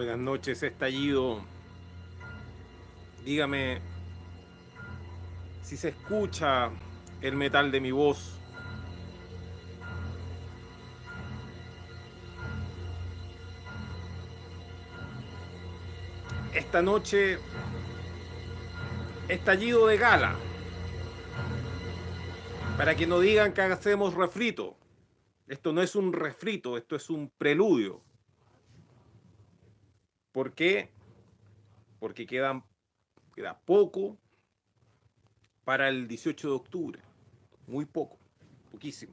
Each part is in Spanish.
Buenas noches, estallido. Dígame si se escucha el metal de mi voz. Esta noche, estallido de gala. Para que no digan que hacemos refrito. Esto no es un refrito, esto es un preludio. ¿Por qué? Porque quedan, queda poco para el 18 de octubre. Muy poco, poquísimo.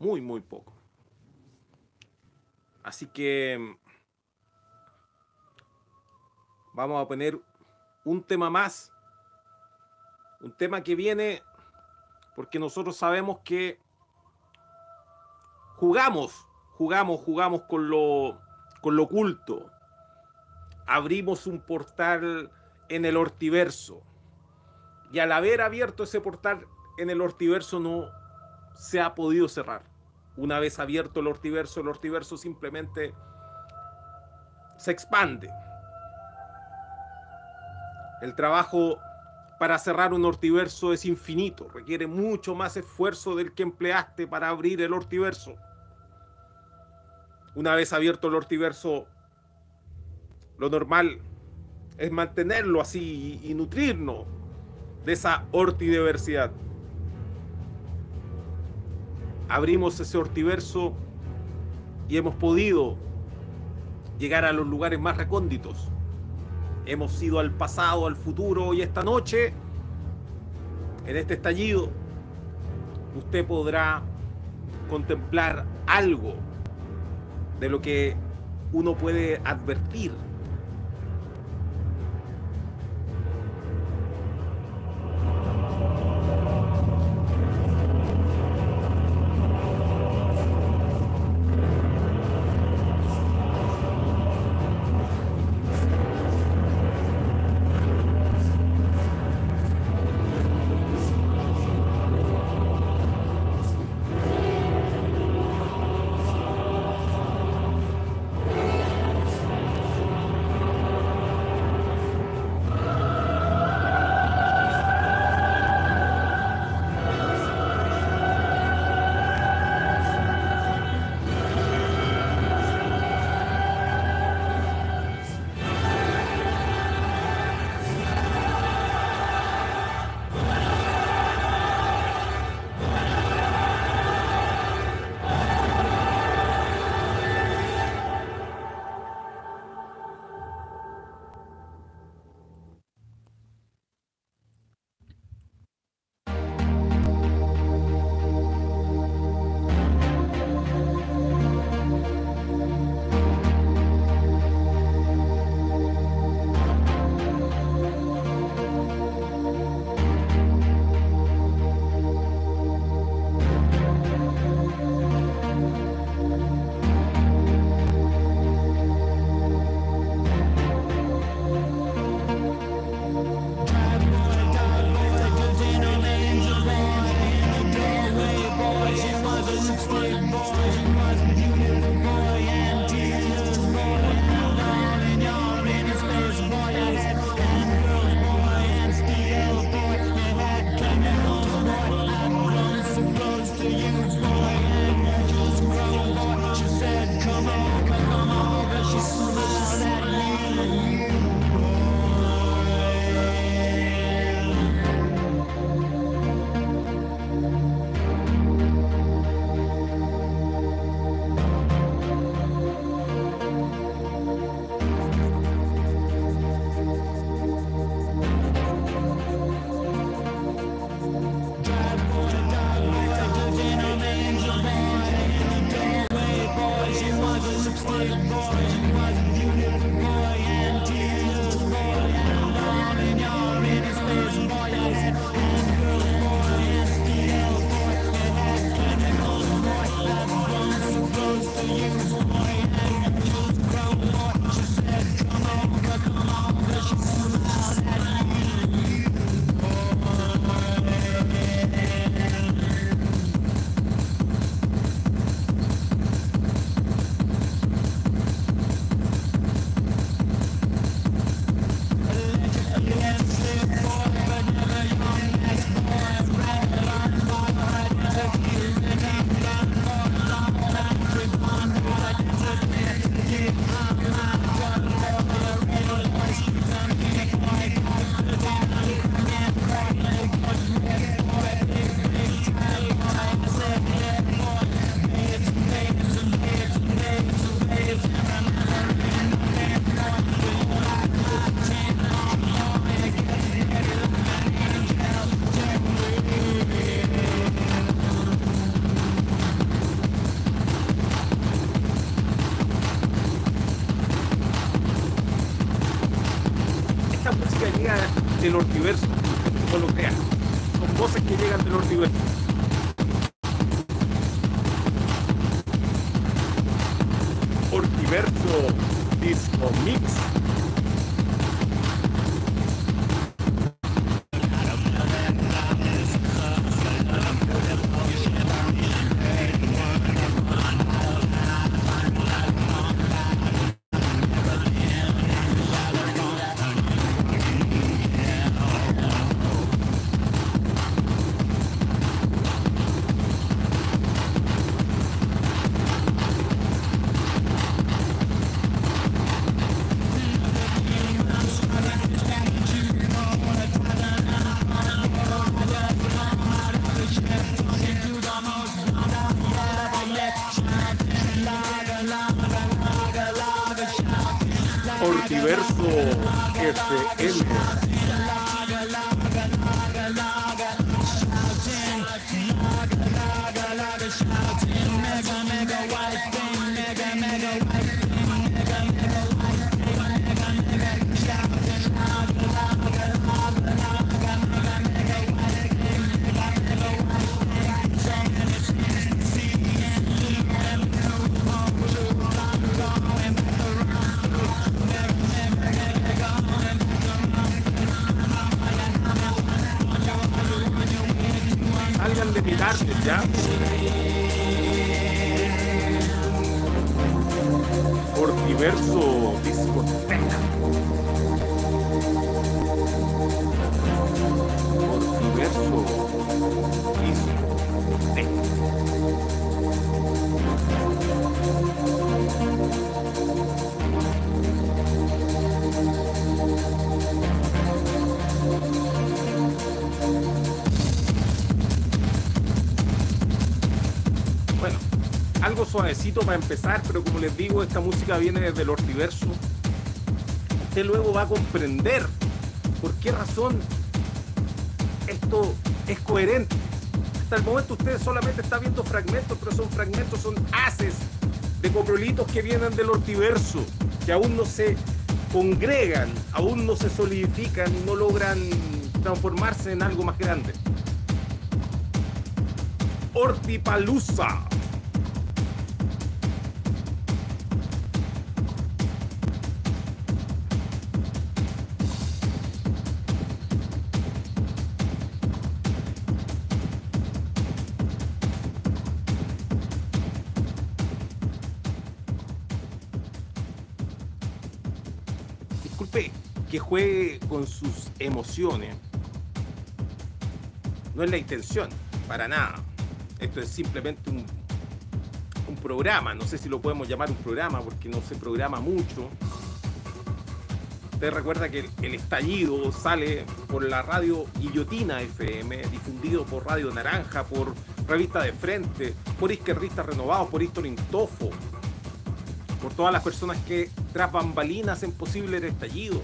Muy, muy poco. Así que vamos a poner un tema más. Un tema que viene porque nosotros sabemos que jugamos jugamos, jugamos con lo, con lo oculto. Abrimos un portal en el ortiverso. Y al haber abierto ese portal en el ortiverso no se ha podido cerrar. Una vez abierto el ortiverso, el ortiverso simplemente se expande. El trabajo para cerrar un ortiverso es infinito, requiere mucho más esfuerzo del que empleaste para abrir el ortiverso. Una vez abierto el ortiverso, lo normal es mantenerlo así y, nutrirnos de esa ortidiversidad. Abrimos ese ortiverso y hemos podido llegar a los lugares más recónditos. Hemos ido al pasado, al futuro y esta noche, en este estallido, usted podrá contemplar algo de lo que uno puede advertir para empezar, pero como les digo, esta música viene desde el ortiverso. Usted luego va a comprender por qué razón esto es coherente. Hasta el momento usted solamente está viendo fragmentos, pero son fragmentos, son haces de coprolitos que vienen del ortiverso, que aún no se congregan, aún no se solidifican no logran transformarse en algo más grande. Ortipalusa. Que juegue con sus emociones no es la intención, para nada. Esto es simplemente un, programa, no sé si lo podemos llamar un programa porque no se programa mucho. Usted recuerda que el, estallido sale por la radio Guillotina FM, difundido por Radio Naranja, por Revista de Frente, por Izquierristas Renovados, por History Tofo, por todas las personas que tras bambalinas hacen posible el estallido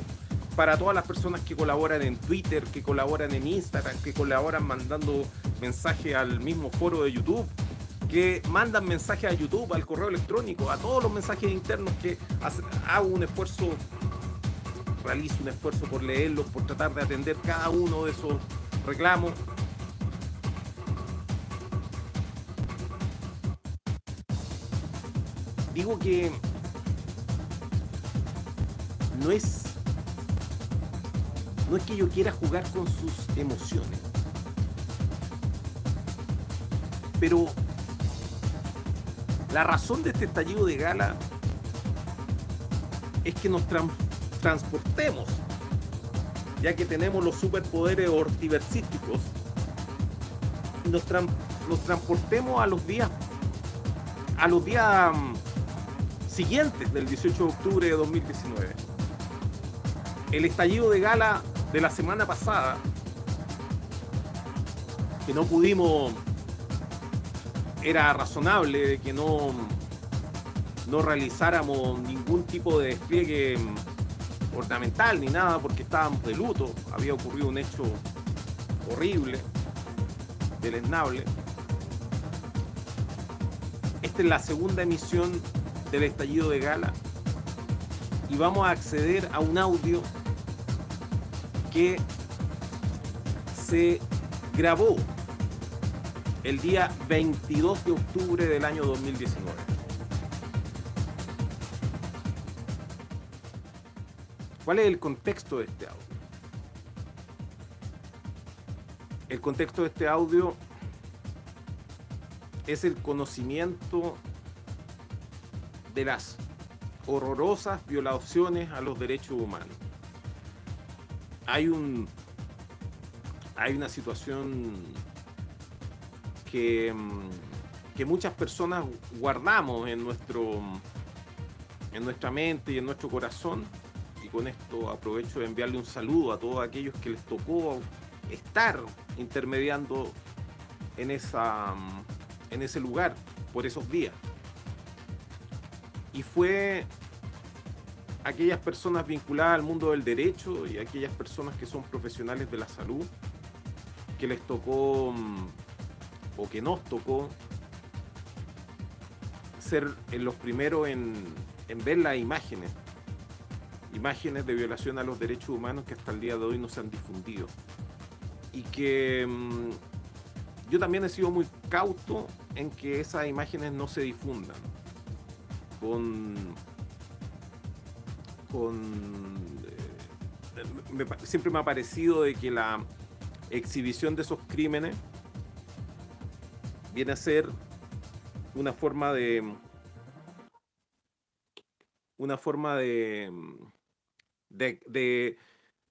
para todas las personas que colaboran en Twitter, que colaboran en Instagram, que colaboran mandando mensajes al mismo foro de YouTube, que mandan mensajes a YouTube, al correo electrónico, a todos los mensajes internos que hago un esfuerzo, realizo un esfuerzo por leerlos, por tratar de atender cada uno de esos reclamos. Digo que no es no es que yo quiera jugar con sus emociones, pero la razón de este estallido de gala es que nos transportemos, ya que tenemos los superpoderes ortiversísticos, y nos transportemos a los días, a los días mm, siguientes del 18 de octubre de 2019. El estallido de gala de la semana pasada, que no pudimos, era razonable que no, no realizáramos ningún tipo de despliegue ornamental ni nada porque estábamos de luto, había ocurrido un hecho horrible, deleznable. Esta es la segunda emisión del estallido de gala y vamos a acceder a un audio que se grabó el día 22 de octubre del año 2019. ¿Cuál es el contexto de este audio? El contexto de este audio es el conocimiento de las horrorosas violaciones a los derechos humanos. Hay un hay una situación que, mm, que muchas personas guardamos en nuestro en nuestra mente y en nuestro corazón y con esto aprovecho de enviarle un saludo a todos aquellos que les tocó estar intermediando en esa en ese lugar por esos días. Y fue aquellas personas vinculadas al mundo del derecho y aquellas personas que son profesionales de la salud que les tocó mm, o que nos tocó ser los primeros en, en ver las imágenes, imágenes de violación a los derechos humanos que hasta el día de hoy no se han difundido. Y que mm, yo también he sido muy cauto en que esas imágenes no se difundan. Con. Con. Eh, siempre me ha parecido de que la exhibición de esos crímenes viene a ser una forma de. una forma de. de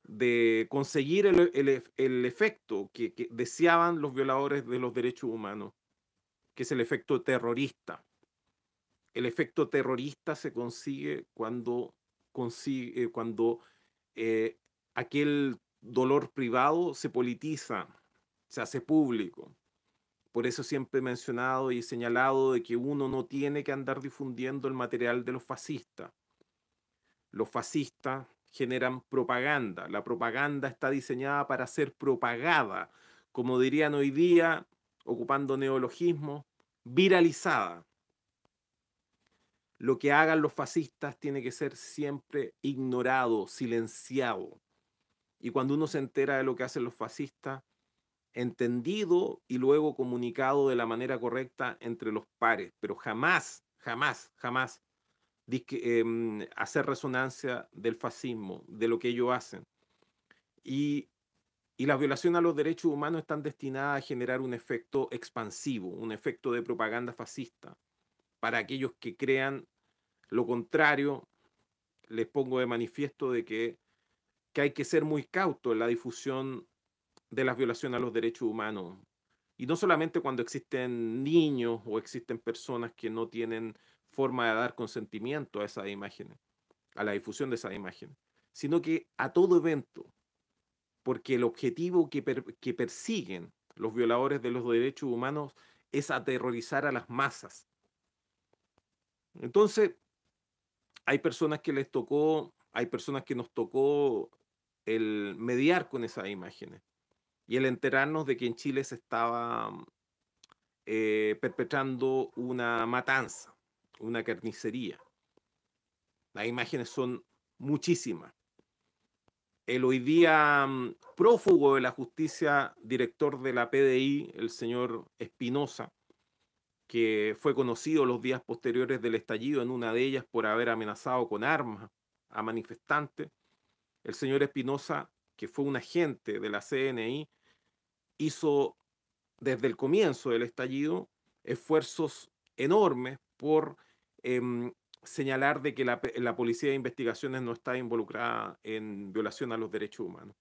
de conseguir el, efecto que, deseaban los violadores de los derechos humanos, que es el efecto terrorista. El efecto terrorista se consigue cuando, eh, cuando eh, aquel dolor privado se politiza, se hace público. Por eso siempre he mencionado y señalado de que uno no tiene que andar difundiendo el material de los fascistas. Los fascistas generan propaganda. La propaganda está diseñada para ser propagada, como dirían hoy día, ocupando neologismo, viralizada. Lo que hagan los fascistas tiene que ser siempre ignorado, silenciado. Y cuando uno se entera de lo que hacen los fascistas, entendido y luego comunicado de la manera correcta entre los pares, pero jamás, jamás, jamás Em, hacer resonancia del fascismo, de lo que ellos hacen. Y, y las violaciones a los derechos humanos están destinadas a generar un efecto expansivo, un efecto de propaganda fascista. Para aquellos que crean lo contrario, les pongo de manifiesto de que, que hay que ser muy cauto en la difusión de las violaciones a los derechos humanos. Y no solamente cuando existen niños o existen personas que no tienen forma de dar consentimiento a esas imágenes, a la difusión de esas imágenes, sino que a todo evento, porque el objetivo que, que persiguen los violadores de los derechos humanos es aterrorizar a las masas. Entonces, hay personas que les tocó, hay personas que nos tocó el mediar con esas imágenes y el enterarnos de que en Chile se estaba eh, perpetrando una matanza una carnicería. Las imágenes son muchísimas. El hoy día mm, prófugo de la justicia, director de la PDI, el señor Espinosa, que fue conocido los días posteriores del estallido en una de ellas por haber amenazado con armas a manifestantes. El señor Espinosa, que fue un agente de la CNI, hizo desde el comienzo del estallido esfuerzos enormes por Em, señalar de que la, la, Policía de Investigaciones no está involucrada en violación a los derechos humanos.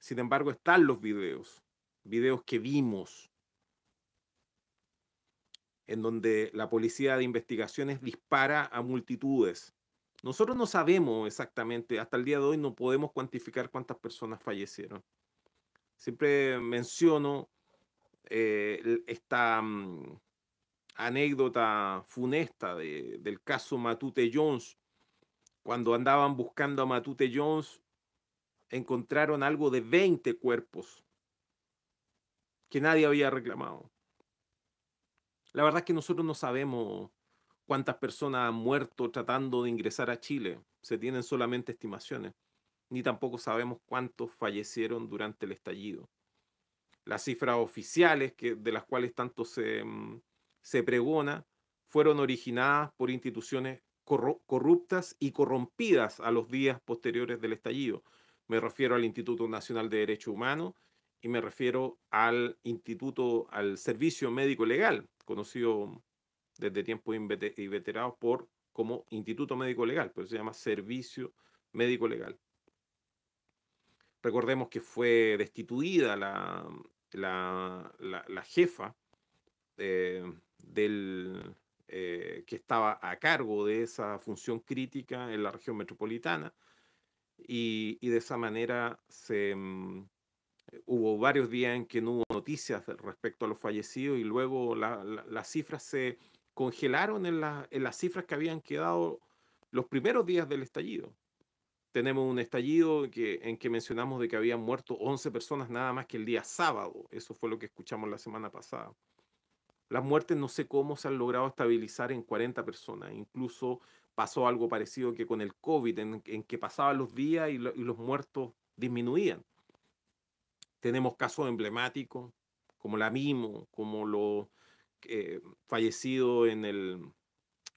Sin embargo, están los videos, videos que vimos, en donde la Policía de Investigaciones dispara a multitudes. Nosotros no sabemos exactamente, hasta el día de hoy no podemos cuantificar cuántas personas fallecieron. Siempre menciono eh, esta, mm, anécdota funesta del caso Matute Jones. Cuando andaban buscando a Matute Jones, encontraron algo de 20 cuerpos que nadie había reclamado. La verdad es que nosotros no sabemos cuántas personas han muerto tratando de ingresar a Chile. Se tienen solamente estimaciones. ni tampoco sabemos cuántos fallecieron durante el estallido. Las cifras oficiales, que, de las cuales tanto se, mm, se pregona, fueron originadas por instituciones corruptas y corrompidas a los días posteriores del estallido. Me refiero al Instituto Nacional de Derechos Humanos y me refiero al Instituto, al Servicio Médico Legal, conocido desde tiempos inveterados por como Instituto Médico Legal, pero se llama Servicio Médico Legal. Recordemos que fue destituida la, la, jefa eh, del, eh, que estaba a cargo de esa función crítica en la región metropolitana y, de esa manera se, mm, hubo varios días en que no hubo noticias respecto a los fallecidos y luego las cifras se congelaron en, las cifras que habían quedado los primeros días del estallido. Tenemos un estallido que, en que mencionamos de que habían muerto 11 personas nada más que el día sábado. Eso fue lo que escuchamos la semana pasada. Las muertes no sé cómo se han logrado estabilizar en 40 personas. Incluso pasó algo parecido que con el COVID, en, que pasaban los días y, los muertos disminuían. Tenemos casos emblemáticos como la Mimo, como los eh, fallecidos en el,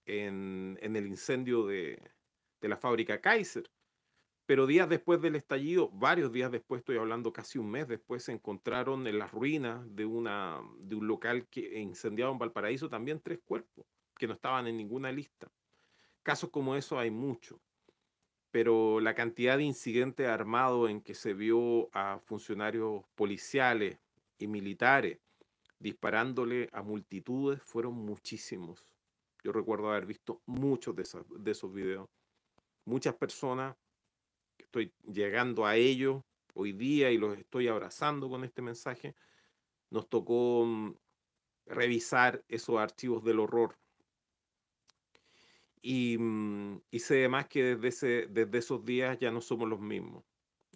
en, el incendio de, de la fábrica Kaiser. Pero días después del estallido, varios días después, estoy hablando casi un mes después, se encontraron en las ruinas de, una, de un local que incendiado en Valparaíso también tres cuerpos que no estaban en ninguna lista. Casos como eso hay muchos, pero la cantidad de incidentes armados en que se vio a funcionarios policiales y militares disparándole a multitudes fueron muchísimos. Yo recuerdo haber visto muchos de esos, de esos videos. Muchas personas estoy llegando a ellos hoy día y los estoy abrazando con este mensaje, nos tocó mm, revisar esos archivos del horror. Y, mm, y sé además que desde, ese, desde esos días ya no somos los mismos.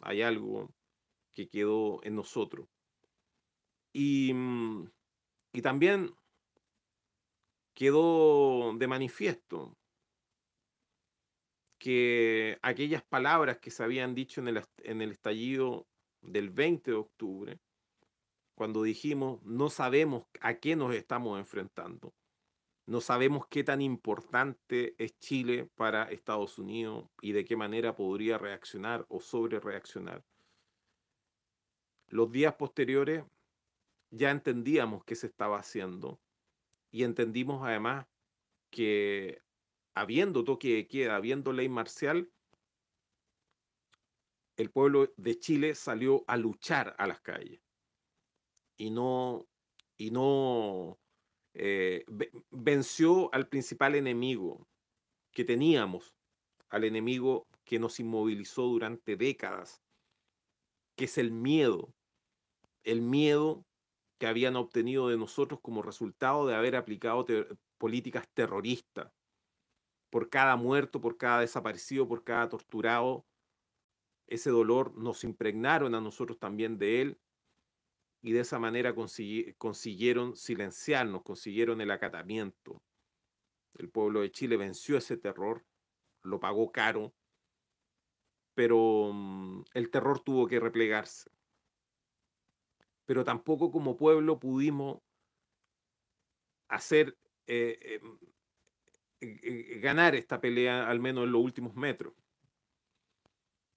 Hay algo que quedó en nosotros. Y, mm, y también quedó de manifiesto que aquellas palabras que se habían dicho en el, en el estallido del 20 de octubre, cuando dijimos no sabemos a qué nos estamos enfrentando, no sabemos qué tan importante es Chile para Estados Unidos y de qué manera podría reaccionar o sobre reaccionar. Los días posteriores ya entendíamos qué se estaba haciendo y entendimos además que habiendo toque de queda, habiendo ley marcial, el pueblo de Chile salió a luchar a las calles y no, y no eh, venció al principal enemigo que teníamos, al enemigo que nos inmovilizó durante décadas, que es el miedo, el miedo que habían obtenido de nosotros como resultado de haber aplicado políticas terroristas, por cada muerto, por cada desaparecido, por cada torturado. Ese dolor nos impregnaron a nosotros también de él y de esa manera consiguieron silenciarnos, consiguieron el acatamiento. El pueblo de Chile venció ese terror, lo pagó caro, pero mm, el terror tuvo que replegarse. Pero tampoco como pueblo pudimos hacer eh, eh, eh, ganar esta pelea, al menos en los últimos metros.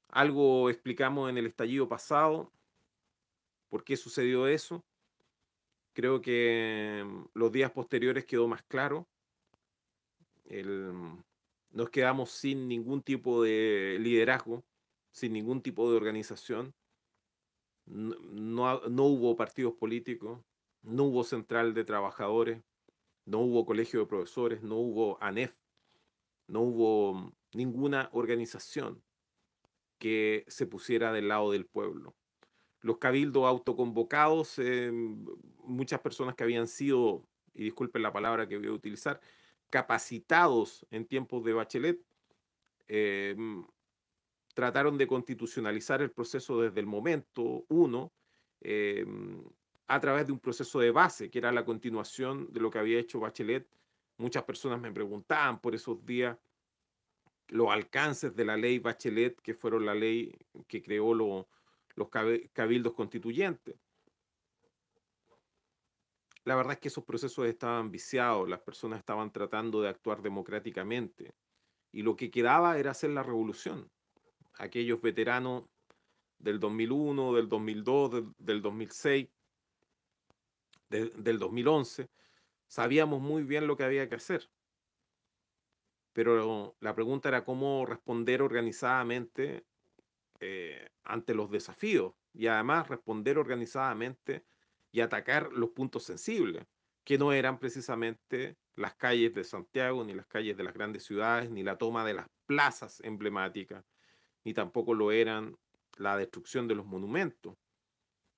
Algo explicamos en el estallido pasado, por qué sucedió eso. Creo que mm, los días posteriores quedó más claro. Mm, nos quedamos sin ningún tipo de liderazgo, sin ningún tipo de organización. no, no hubo partidos políticos, no hubo central de trabajadores, no hubo colegio de profesores, no hubo ANEF, no hubo ninguna organización que se pusiera del lado del pueblo. Los cabildos autoconvocados, eh, muchas personas que habían sido, y disculpen la palabra que voy a utilizar, capacitados en tiempos de Bachelet, eh, trataron de constitucionalizar el proceso desde el momento uno, eh, a través de un proceso de base, que era la continuación de lo que había hecho Bachelet. Muchas personas me preguntaban por esos días los alcances de la ley Bachelet, que fueron la ley que creó los cabildos constituyentes. La verdad es que esos procesos estaban viciados, las personas estaban tratando de actuar democráticamente y lo que quedaba era hacer la revolución. Aquellos veteranos del 2001, del 2002, del, 2006, del 2011, sabíamos muy bien lo que había que hacer. Pero la pregunta era cómo responder organizadamente eh, ante los desafíos y además responder organizadamente y atacar los puntos sensibles, que no eran precisamente las calles de Santiago, ni las calles de las grandes ciudades, ni la toma de las plazas emblemáticas, ni tampoco lo eran la destrucción de los monumentos,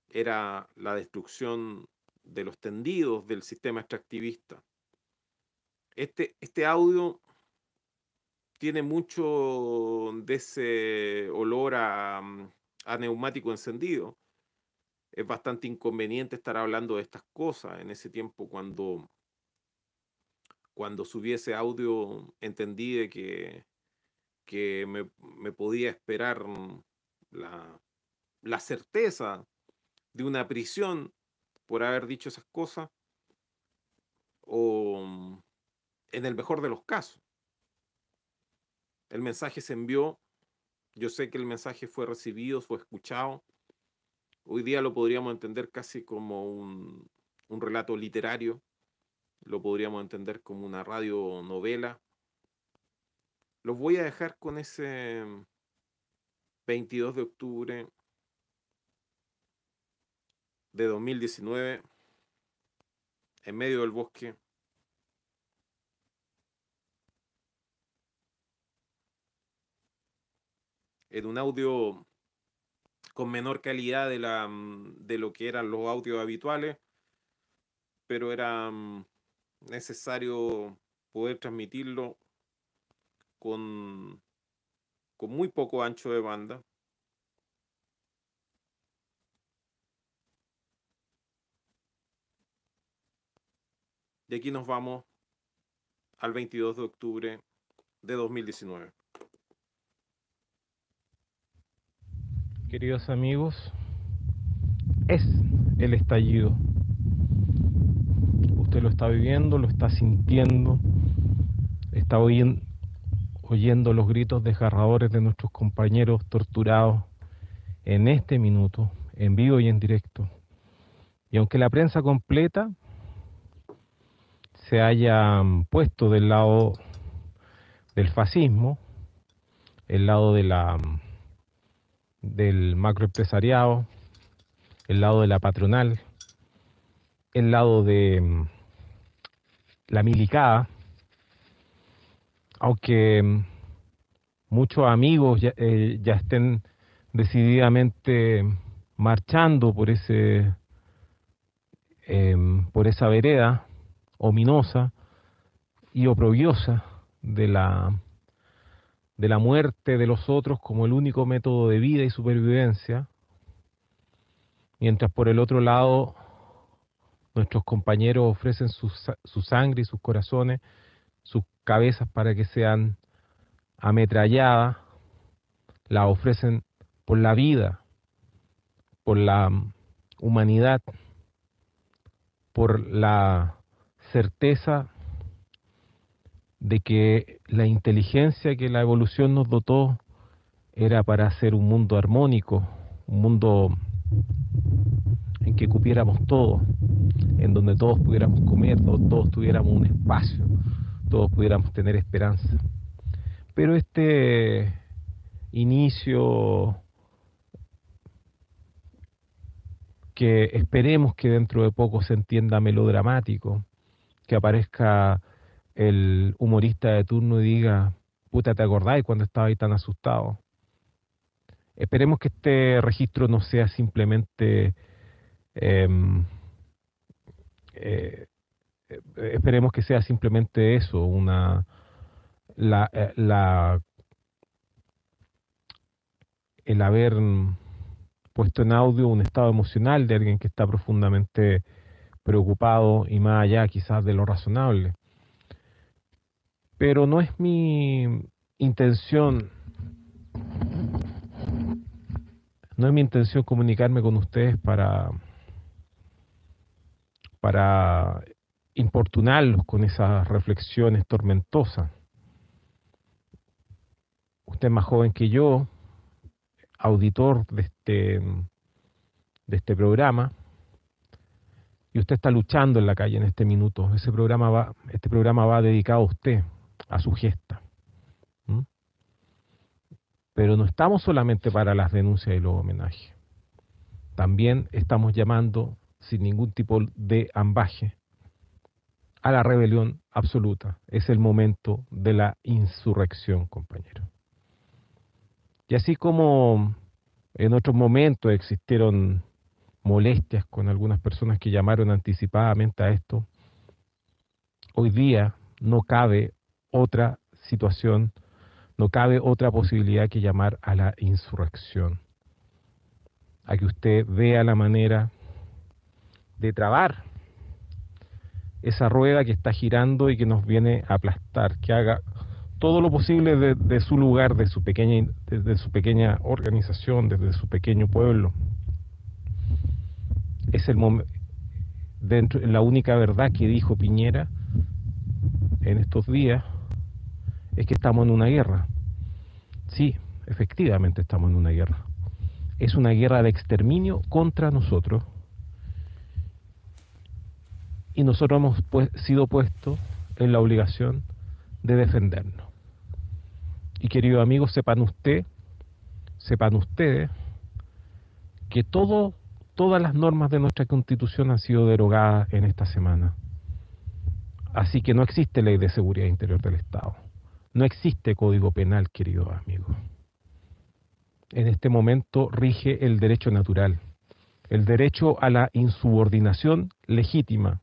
era la destrucción de los tendidos del sistema extractivista. Este, este audio tiene mucho de ese olor a, a neumático encendido, es bastante inconveniente estar hablando de estas cosas en ese tiempo cuando, cuando subí ese audio entendí que, que me, podía esperar la, la certeza de una prisión por haber dicho esas cosas o en el mejor de los casos. El mensaje se envió, yo sé que el mensaje fue recibido, fue escuchado, Hoy día lo podríamos entender casi como un, relato literario, lo podríamos entender como una radionovela. Los voy a dejar con ese 22 de octubre de 2019 en medio del bosque. En un audio con menor calidad de, la, de lo que eran los audios habituales, pero era mm, necesario poder transmitirlo con, con muy poco ancho de banda. Y aquí nos vamos al 22 de octubre de 2019. Queridos amigos, es el estallido. Usted lo está viviendo, lo está sintiendo, está oyendo, los gritos desgarradores de nuestros compañeros torturados en este minuto, en vivo y en directo. Y aunque la prensa completa se haya puesto del lado del fascismo, el lado de la del macroempresariado, el lado de la patronal, el lado de mm, la milicada, aunque mm, muchos amigos eh, ya, estén decididamente marchando por ese em, por esa vereda ominosa y oprobiosa de la de la muerte de los otros como el único método de vida y supervivencia, mientras por el otro lado nuestros compañeros ofrecen su, sangre y sus corazones, sus cabezas para que sean ametralladas, la ofrecen por la vida, por la humanidad, por la certeza de que la inteligencia que la evolución nos dotó era para hacer un mundo armónico, un mundo en que cupiéramos todos, en donde todos pudiéramos comer, todos tuviéramos un espacio, todos pudiéramos tener esperanza. Pero este inicio que esperemos que dentro de poco se entienda melodramático, que aparezca el humorista de turno diga, puta, ¿te acordáis cuando estaba ahí tan asustado? Esperemos que este registro no sea simplemente... Em, eh, esperemos que sea simplemente eso, una... La, eh, la, el haber puesto en audio un estado emocional de alguien que está profundamente preocupado y más allá quizás de lo razonable pero no es mi intención, no es mi intención comunicarme con ustedes para, para importunarlos con esas reflexiones tormentosas. Usted es más joven que yo, auditor de este, de este programa, y usted está luchando en la calle en este minuto. Ese programa va, este programa va dedicado a usted, a su gesta. Pero no estamos solamente para las denuncias y los homenajes. También estamos llamando, sin ningún tipo de ambaje, a la rebelión absoluta. Es el momento de la insurrección, compañero. Y así como en otros momentos existieron molestias con algunas personas que llamaron anticipadamente a esto, hoy día no cabe otra situación no cabe otra posibilidad que llamar a la insurrección, a que usted vea la manera de trabar esa rueda que está girando y que nos viene a aplastar, que haga todo lo posible de, su lugar, de su pequeña, desde su pequeña organización, desde su pequeño pueblo. Es el momento, dentro, la única verdad que dijo Piñera en estos días es que estamos en una guerra. Sí, efectivamente estamos en una guerra. Es una guerra de exterminio contra nosotros. Y nosotros hemos pues, sido puestos en la obligación de defendernos. Y queridos amigos, sepan usted, sepan ustedes, que todas las normas de nuestra constitución han sido derogadas en esta semana. Así que no existe ley de seguridad interior del Estado. No existe código penal, querido amigo. En este momento rige el derecho natural, el derecho a la insubordinación legítima,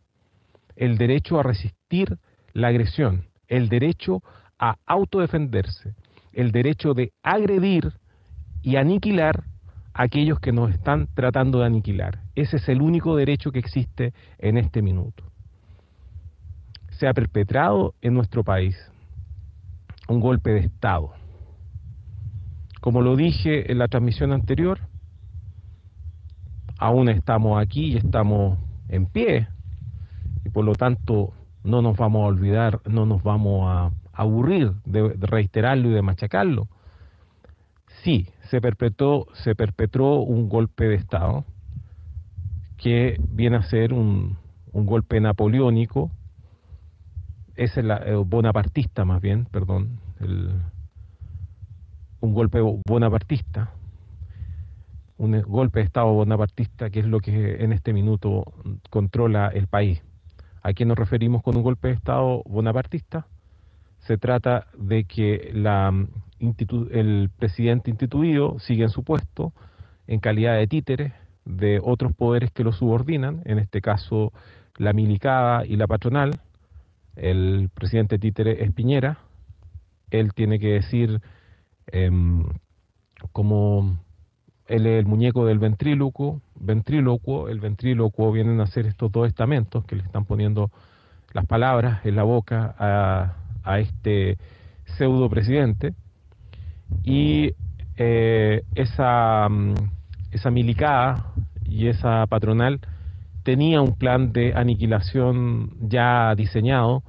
el derecho a resistir la agresión, el derecho a autodefenderse, el derecho de agredir y aniquilar a aquellos que nos están tratando de aniquilar. Ese es el único derecho que existe en este minuto. Se ha perpetrado en nuestro país un golpe de Estado. Como lo dije en la transmisión anterior, aún estamos aquí y estamos en pie y por lo tanto no nos vamos a olvidar, no nos vamos a aburrir de, reiterarlo y de machacarlo. Sí, se perpetró, se perpetró un golpe de Estado que viene a ser un, un golpe napoleónico es el eh, bonapartista más bien, perdón, un golpe bonapartista, un golpe de Estado bonapartista que es lo que en este minuto controla el país. ¿A qué nos referimos con un golpe de Estado bonapartista? Se trata de que la, el presidente instituido sigue en su puesto en calidad de títere de otros poderes que lo subordinan, en este caso la milicada y la patronal, el presidente títere es Piñera, él tiene que decir em, como él es el muñeco del ventrílocuo, el ventrílocuo vienen a ser estos dos estamentos que le están poniendo las palabras en la boca a, a este pseudo presidente. Y eh, esa, mm, esa milicada y esa patronal tenía un plan de aniquilación ya diseñado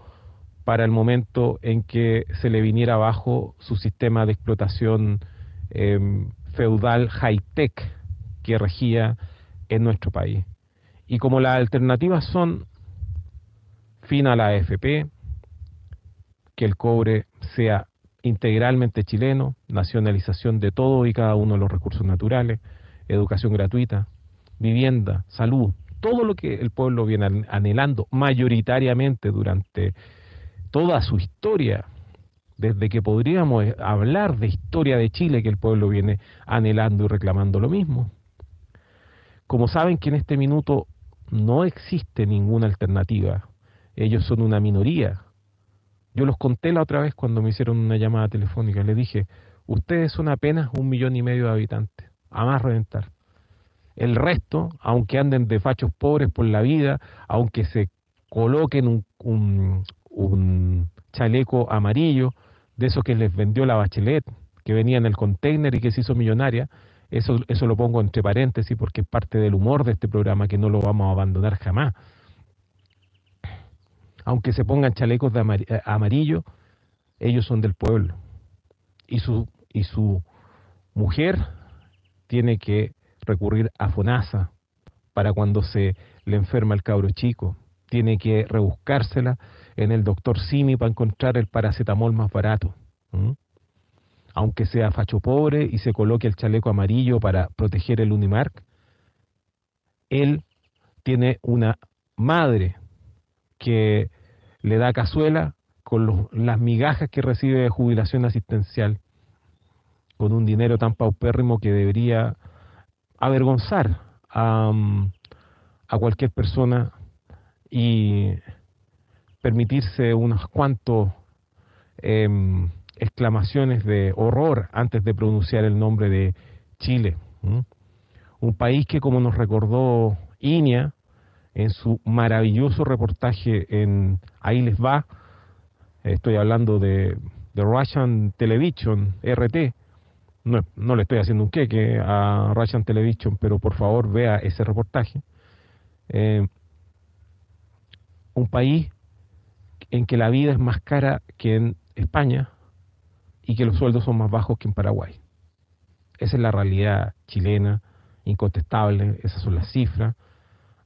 para el momento en que se le viniera abajo su sistema de explotación em, feudal high-tech que regía en nuestro país. Y como las alternativas son fin a la AFP, que el cobre sea integralmente chileno, nacionalización de todo y cada uno de los recursos naturales, educación gratuita, vivienda, salud, todo lo que el pueblo viene anhelando mayoritariamente durante toda su historia, desde que podríamos hablar de historia de Chile, que el pueblo viene anhelando y reclamando lo mismo. Como saben que en este minuto no existe ninguna alternativa, ellos son una minoría. Yo los conté la otra vez cuando me hicieron una llamada telefónica, les dije, ustedes son apenas un millón y medio de habitantes, a más reventar. El resto, aunque anden de fachos pobres por la vida, aunque se coloquen un, chaleco amarillo, de eso que les vendió la Bachelet, que venía en el container y que se hizo millonaria, eso, eso lo pongo entre paréntesis porque es parte del humor de este programa que no lo vamos a abandonar jamás. Aunque se pongan chalecos de eh, amarillo, ellos son del pueblo. Y su, y su mujer tiene que recurrir a FONASA para cuando se le enferma el cabro chico. Tiene que rebuscársela en el doctor Simi para encontrar el paracetamol más barato. Aunque sea facho pobre y se coloque el chaleco amarillo para proteger el Unimark, él tiene una madre que le da cazuela con las migajas que recibe de jubilación asistencial, con un dinero tan paupérrimo que debería avergonzar a, a cualquier persona y permitirse unos cuantos em, exclamaciones de horror antes de pronunciar el nombre de Chile. Un país que, como nos recordó Inia en su maravilloso reportaje en Ahí les va, estoy hablando de, de Russian Television, RT, no, le estoy haciendo un queque a Russian Television, pero por favor vea ese reportaje. Eh, un país en que la vida es más cara que en España y que los sueldos son más bajos que en Paraguay. Esa es la realidad chilena, incontestable, esas son las cifras.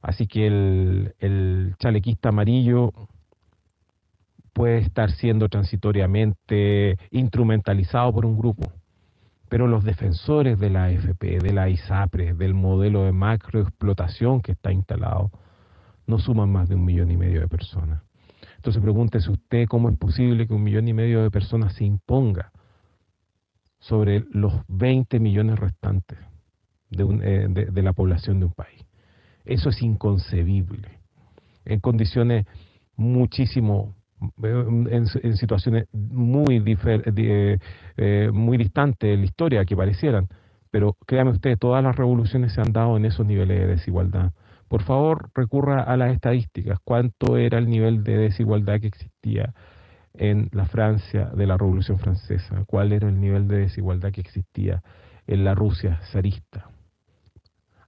Así que el chalequista amarillo puede estar siendo transitoriamente instrumentalizado por un grupo, pero los defensores de la AFP, de la ISAPRE, del modelo de macroexplotación que está instalado, no suman más de un millón y medio de personas. Entonces pregúntese usted cómo es posible que un millón y medio de personas se imponga sobre los 20 millones restantes eh, de, la población de un país. Eso es inconcebible. En condiciones muchísimo, en, situaciones muy, eh, muy distantes de la historia que parecieran. Pero créame usted, todas las revoluciones se han dado en esos niveles de desigualdad por favor recurra a las estadísticas. ¿Cuánto era el nivel de desigualdad que existía en la Francia de la Revolución Francesa? ¿Cuál era el nivel de desigualdad que existía en la Rusia zarista?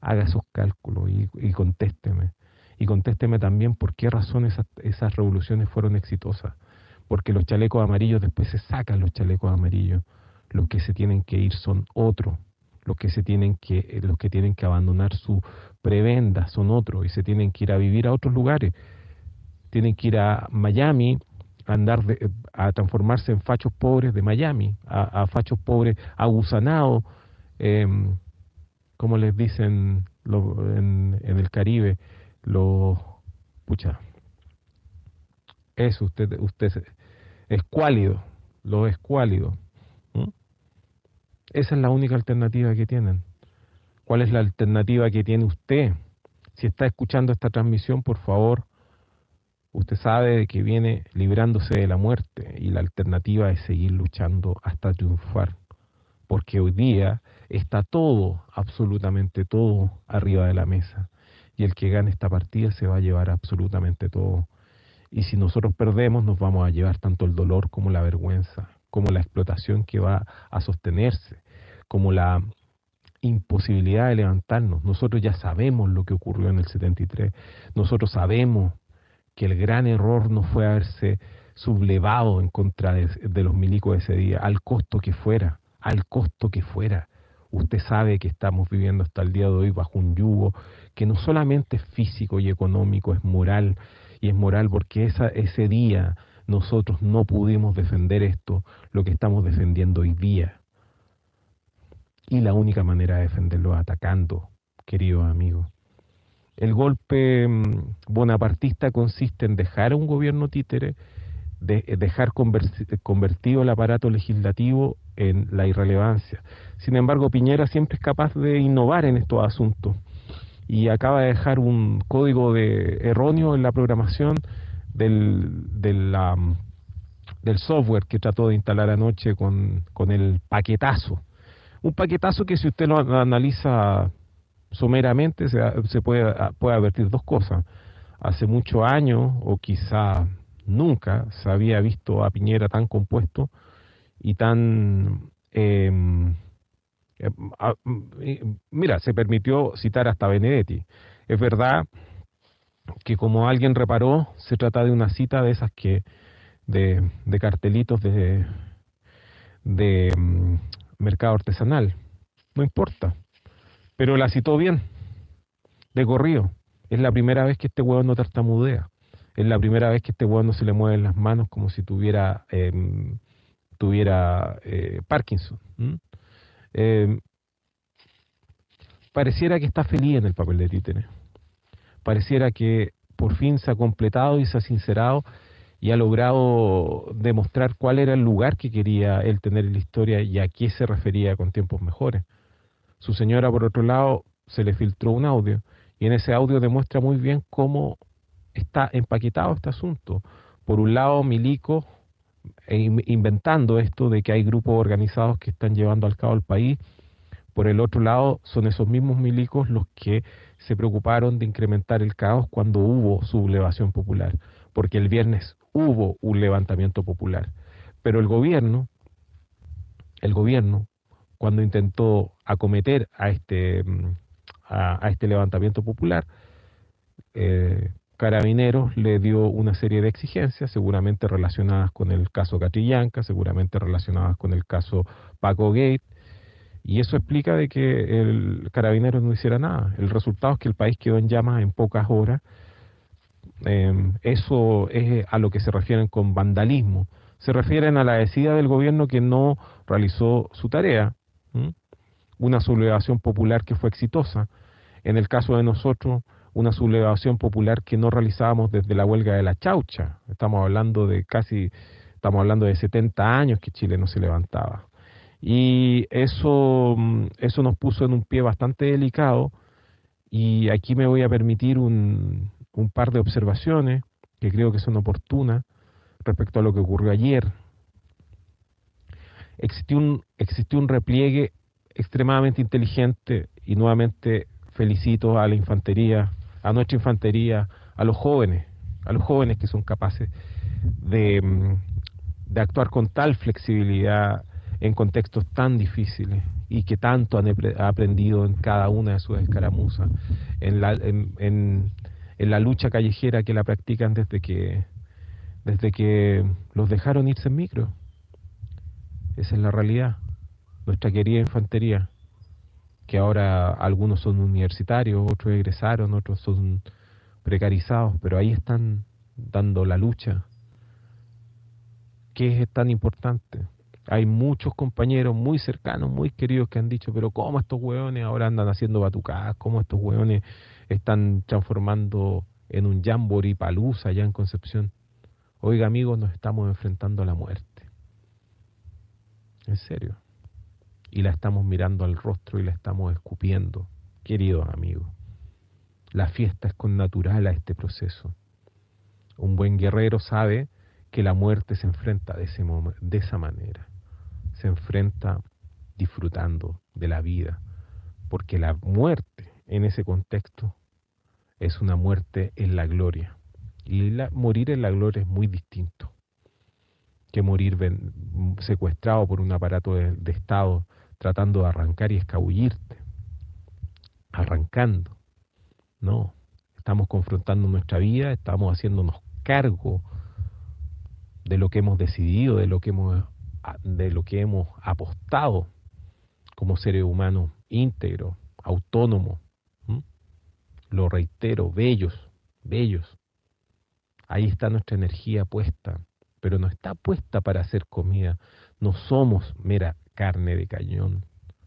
Haga esos cálculos y, contésteme. Y contésteme también por qué razón esas, esas revoluciones fueron exitosas. Porque los chalecos amarillos después se sacan los chalecos amarillos. Los que se tienen que ir son otros los que se tienen que los que tienen que abandonar su prebendas son otros y se tienen que ir a vivir a otros lugares. Tienen que ir a Miami, a andar a transformarse en fachos pobres de Miami, a, fachos pobres agusanados, eh, como les dicen en, el Caribe, los pucha, eso usted, usted escuálido, los escuálidos. Esa es la única alternativa que tienen. ¿Cuál es la alternativa que tiene usted? Si está escuchando esta transmisión, por favor, usted sabe que viene librándose de la muerte y la alternativa es seguir luchando hasta triunfar. Porque hoy día está todo, absolutamente todo, arriba de la mesa. Y el que gane esta partida se va a llevar absolutamente todo. Y si nosotros perdemos, nos vamos a llevar tanto el dolor como la vergüenza, como la explotación que va a sostenerse, como la imposibilidad de levantarnos. Nosotros ya sabemos lo que ocurrió en el 73. Nosotros sabemos que el gran error no fue haberse sublevado en contra de, los milicos ese día, al costo que fuera, al costo que fuera. Usted sabe que estamos viviendo hasta el día de hoy bajo un yugo que no solamente es físico y económico, es moral, y es moral porque ese día nosotros no pudimos defender esto, lo que estamos defendiendo hoy día. Y la única manera de defenderlo es atacando, queridos amigos. El golpe mm, bonapartista consiste en dejar a un gobierno títere, de dejar convertido el aparato legislativo en la irrelevancia. Sin embargo, Piñera siempre es capaz de innovar en estos asuntos y acaba de dejar un código de erróneo en la programación del, del, software que trató de instalar anoche con, con el paquetazo un paquetazo que si usted lo analiza someramente se, puede, puede advertir dos cosas. Hace muchos años, o quizá nunca, se había visto a Piñera tan compuesto y tan... Em, mira, se permitió citar hasta Benedetti. Es verdad que como alguien reparó, se trata de una cita de esas que, de, de cartelitos de, de mm, mercado artesanal. No importa. Pero la citó bien, de corrido. Es la primera vez que este huevo no tartamudea. Es la primera vez que este huevo no se le mueven las manos como si tuviera, em, tuviera eh, Parkinson. Em, pareciera que está feliz en el papel de títere. Pareciera que por fin se ha completado y se ha sincerado y ha logrado demostrar cuál era el lugar que quería él tener en la historia y a qué se refería con tiempos mejores. Su señora, por otro lado, se le filtró un audio y en ese audio demuestra muy bien cómo está empaquetado este asunto. Por un lado, Milico eh, inventando esto de que hay grupos organizados que están llevando al cabo el país. Por el otro lado, son esos mismos milicos los que se preocuparon de incrementar el caos cuando hubo sublevación popular, porque el viernes hubo un levantamiento popular. Pero el gobierno, el gobierno, cuando intentó acometer a este, mm, a, este levantamiento popular, eh, Carabineros le dio una serie de exigencias, seguramente relacionadas con el caso Catrillanca, seguramente relacionadas con el caso Paco Gate, y eso explica de que el Carabineros no hiciera nada. El resultado es que el país quedó en llamas en pocas horas. Em, eso es a lo que se refieren con vandalismo. Se refieren a la decida del gobierno que no realizó su tarea. Una sublevación popular que fue exitosa. En el caso de nosotros, una sublevación popular que no realizábamos desde la huelga de la chaucha. Estamos hablando de casi, estamos hablando de 70 años que Chile no se levantaba. Y eso, mm, eso nos puso en un pie bastante delicado y aquí me voy a permitir un, un par de observaciones que creo que son oportunas respecto a lo que ocurrió ayer. Existió un, existió un repliegue extremadamente inteligente y nuevamente felicito a la infantería a nuestra infantería, a los jóvenes, a los jóvenes que son capaces de, mm, de actuar con tal flexibilidad en contextos tan difíciles y que tanto han aprendido en cada una de sus escaramuzas, en la, en, en, la lucha callejera que la practican desde que, desde que los dejaron irse en micro. Esa es la realidad. Nuestra querida infantería que ahora algunos son universitarios, otros egresaron, otros son precarizados, pero ahí están dando la lucha. ¿Qué es tan importante? Hay muchos compañeros muy cercanos, muy queridos que han dicho, pero ¿cómo estos hueones ahora andan haciendo batucadas? ¿Cómo estos hueones están transformando en un y palusa allá en Concepción? Oiga amigos, nos estamos enfrentando a la muerte. En serio y la estamos mirando al rostro y la estamos escupiendo, queridos amigos. La fiesta es con natural a este proceso. Un buen guerrero sabe que la muerte se enfrenta de, ese de esa manera. Se enfrenta disfrutando de la vida, porque la muerte en ese contexto es una muerte en la gloria. Y morir en la gloria es muy distinto que morir secuestrado por un aparato de Estado tratando de arrancar y escabullirte, arrancando. No, estamos confrontando nuestra vida, estamos haciéndonos cargo de lo que hemos decidido, de lo que hemos, de lo que hemos apostado como seres humanos íntegros, autónomos. Lo reitero, bellos, bellos. Ahí está nuestra energía puesta, pero no está puesta para hacer comida. No somos mera carne de cañón.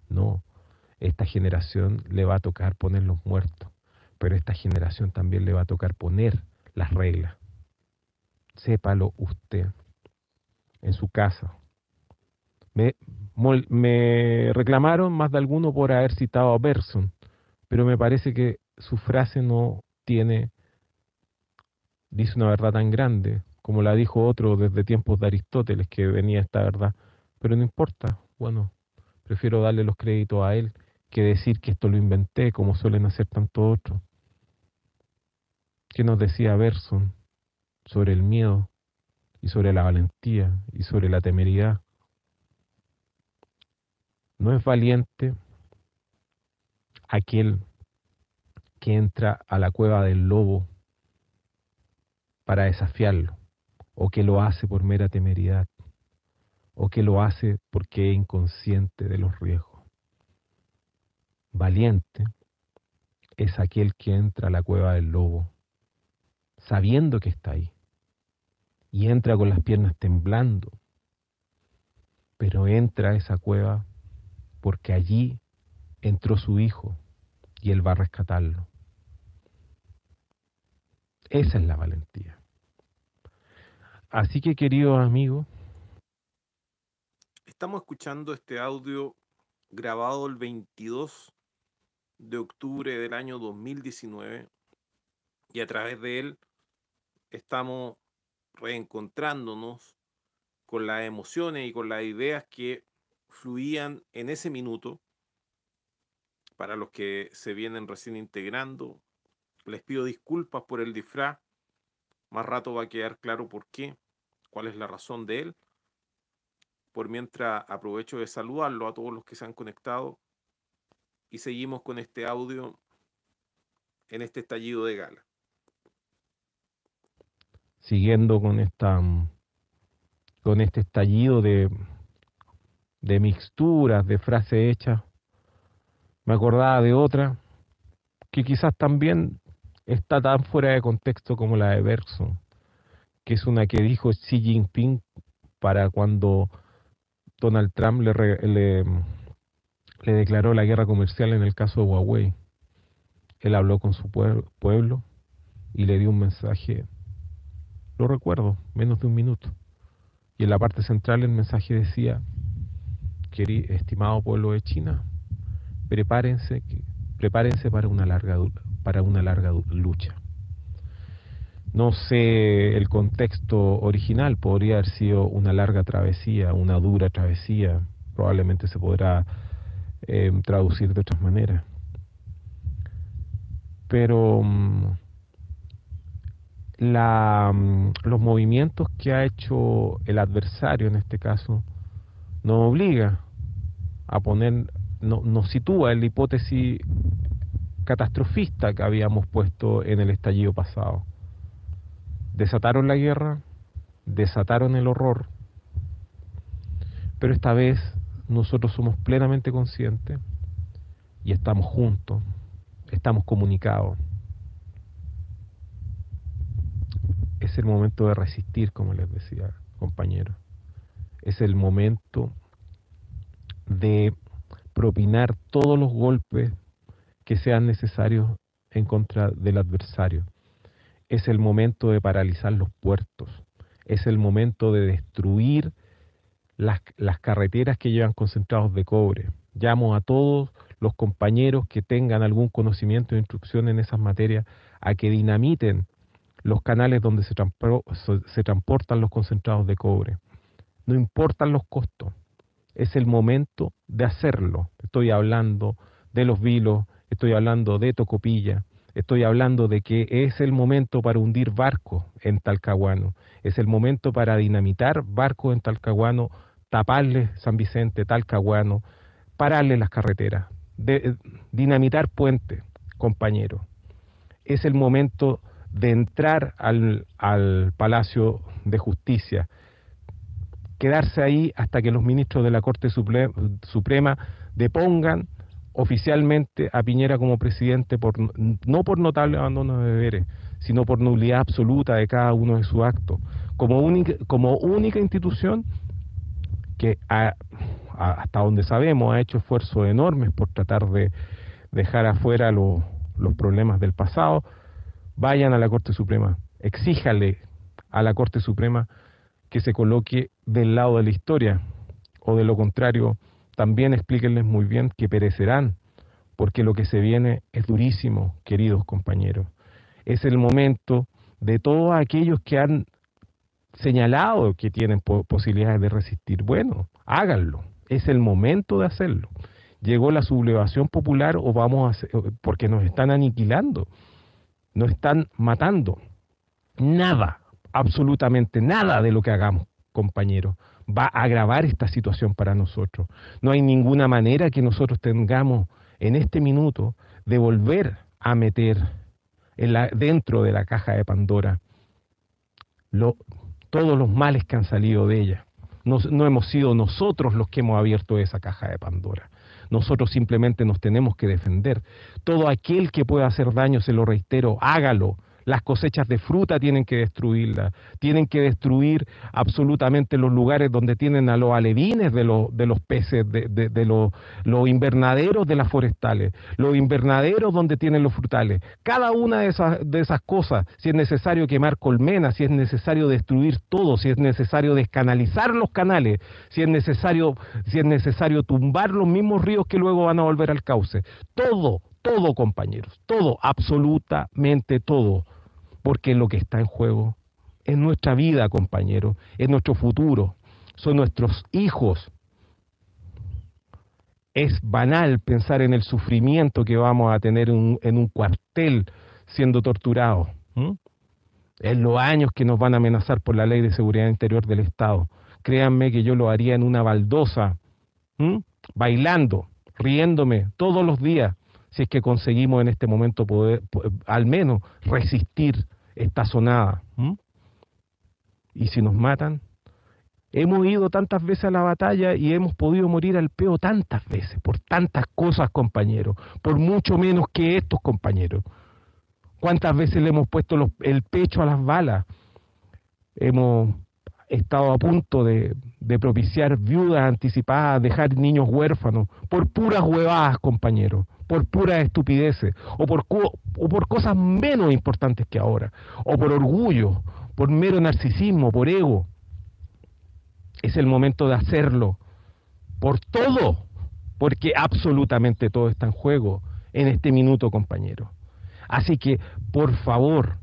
No, esta generación le va a tocar poner los muertos, pero esta generación también le va a tocar poner las reglas. Sépalo usted en su casa. Me, me reclamaron más de alguno por haber citado a Berson, pero me parece que su frase no tiene, dice una verdad tan grande como la dijo otro desde tiempos de Aristóteles, que venía esta verdad. Pero no importa, bueno, prefiero darle los créditos a él que decir que esto lo inventé, como suelen hacer tantos otros. ¿Qué nos decía Berson sobre el miedo y sobre la valentía y sobre la temeridad? No es valiente aquel que entra a la cueva del lobo para desafiarlo, o que lo hace por mera temeridad, o que lo hace porque es inconsciente de los riesgos. Valiente es aquel que entra a la cueva del lobo sabiendo que está ahí, y entra con las piernas temblando, pero entra a esa cueva porque allí entró su hijo y él va a rescatarlo. Esa es la valentía. Así que queridos amigos, estamos escuchando este audio grabado el 22 de octubre del año 2019 y a través de él estamos reencontrándonos con las emociones y con las ideas que fluían en ese minuto. Para los que se vienen recién integrando, les pido disculpas por el disfraz. Más rato va a quedar claro por qué, cuál es la razón de él. Por mientras aprovecho de saludarlo a todos los que se han conectado y seguimos con este audio en este estallido de gala. Siguiendo con esta con este estallido de, de mixturas, de frases hechas, me acordaba de otra que quizás también está tan fuera de contexto como la de Bergson, que es una que dijo Xi Jinping para cuando Donald Trump le, le, le declaró la guerra comercial en el caso de Huawei. Él habló con su pueblo y le dio un mensaje lo recuerdo, menos de un minuto. Y en la parte central el mensaje decía, estimado pueblo de China, prepárense, prepárense para una larga para una larga lucha. No sé el contexto original, podría haber sido una larga travesía, una dura travesía, probablemente se podrá eh, traducir de otras maneras. Pero mm, la, mm, los movimientos que ha hecho el adversario en este caso nos obliga a poner, no, nos sitúa en la hipótesis catastrofista que habíamos puesto en el estallido pasado. Desataron la guerra, desataron el horror, pero esta vez nosotros somos plenamente conscientes y estamos juntos, estamos comunicados. es el momento de resistir, como les decía, compañeros. Es el momento de propinar todos los golpes que sean necesarios en contra del adversario. Es el momento de paralizar los puertos. Es el momento de destruir las, carreteras que llevan concentrados de cobre. Llamo a todos los compañeros que tengan algún conocimiento e instrucción en esas materias a que dinamiten los canales donde se, se transportan los concentrados de cobre. No importan los costos, es el momento de hacerlo. Estoy hablando de los vilos, estoy hablando de Tocopilla, estoy hablando de que es el momento para hundir barcos en Talcahuano, es el momento para dinamitar barcos en Talcahuano, taparles San Vicente, Talcahuano, pararle las carreteras, de, dinamitar puentes, compañeros. Es el momento de entrar al, al Palacio de Justicia, quedarse ahí hasta que los ministros de la Corte Suprema depongan oficialmente a Piñera como presidente no por notable abandono de deberes, sino por nulidad absoluta de cada uno de sus actos, como única institución que hasta donde sabemos ha hecho esfuerzos enormes por tratar de dejar afuera los problemas del pasado, vayan a la Corte Suprema, exíjale a la Corte Suprema que se coloque del lado de la historia, o de lo contrario, también explíquenles muy bien que perecerán, porque lo que se viene es durísimo, queridos compañeros. Es el momento de todos aquellos que han señalado que tienen posibilidades de resistir. Bueno, háganlo, es el momento de hacerlo. Llegó la sublevación popular o vamos a hacer, porque nos están aniquilando no están matando. Nada, absolutamente nada de lo que hagamos, compañeros, va a agravar esta situación para nosotros. No hay ninguna manera que nosotros tengamos en este minuto de volver a meter dentro de la caja de Pandora todos los males que han salido de ella. No hemos sido nosotros los que hemos abierto esa caja de Pandora. Nosotros simplemente nos tenemos que defender. Todo aquel que pueda hacer daño, se lo reitero, hágalo las cosechas de fruta tienen que destruirlas, tienen que destruir absolutamente los lugares donde tienen a los alevines de los, de los peces, de, los, los, invernaderos de las forestales, los invernaderos donde tienen los frutales. Cada una de esas, de esas cosas, si es necesario quemar colmenas, si es necesario destruir todo, si es necesario descanalizar los canales, si es necesario, si es necesario tumbar los mismos ríos que luego van a volver al cauce. Todo, todo compañeros, todo, absolutamente todo porque lo que está en juego es nuestra vida, compañero, es nuestro futuro, son nuestros hijos. Es banal pensar en el sufrimiento que vamos a tener en un, cuartel siendo torturados, en los años que nos van a amenazar por la ley de seguridad interior del Estado. Créanme que yo lo haría en una baldosa, bailando, riéndome todos los días, si es que conseguimos en este momento poder, al menos resistir esta sonada. Y si nos matan, hemos ido tantas veces a la batalla y hemos podido morir al peo tantas veces, por tantas cosas, compañeros, por mucho menos que estos compañeros. ¿Cuántas veces le hemos puesto el pecho a las balas? Hemos estado a punto de, de propiciar viudas anticipadas, dejar niños huérfanos, por puras huevadas, compañeros por pura estupideces o por, o por cosas menos importantes que ahora, o por orgullo, por mero narcisismo, por ego. Es el momento de hacerlo por todo, porque absolutamente todo está en juego en este minuto, compañero. Así que, por favor,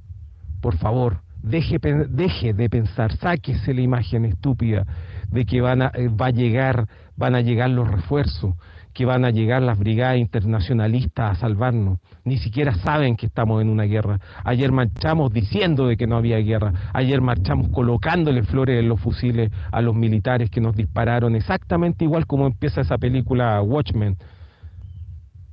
por favor, deje, deje de pensar, sáquese la imagen estúpida de que van a, eh, va a llegar, van a llegar los refuerzos, que van a llegar las brigadas internacionalistas a salvarnos. Ni siquiera saben que estamos en una guerra. Ayer marchamos diciendo de que no había guerra. Ayer marchamos colocándole flores en los fusiles a los militares que nos dispararon exactamente igual como empieza esa película Watchmen.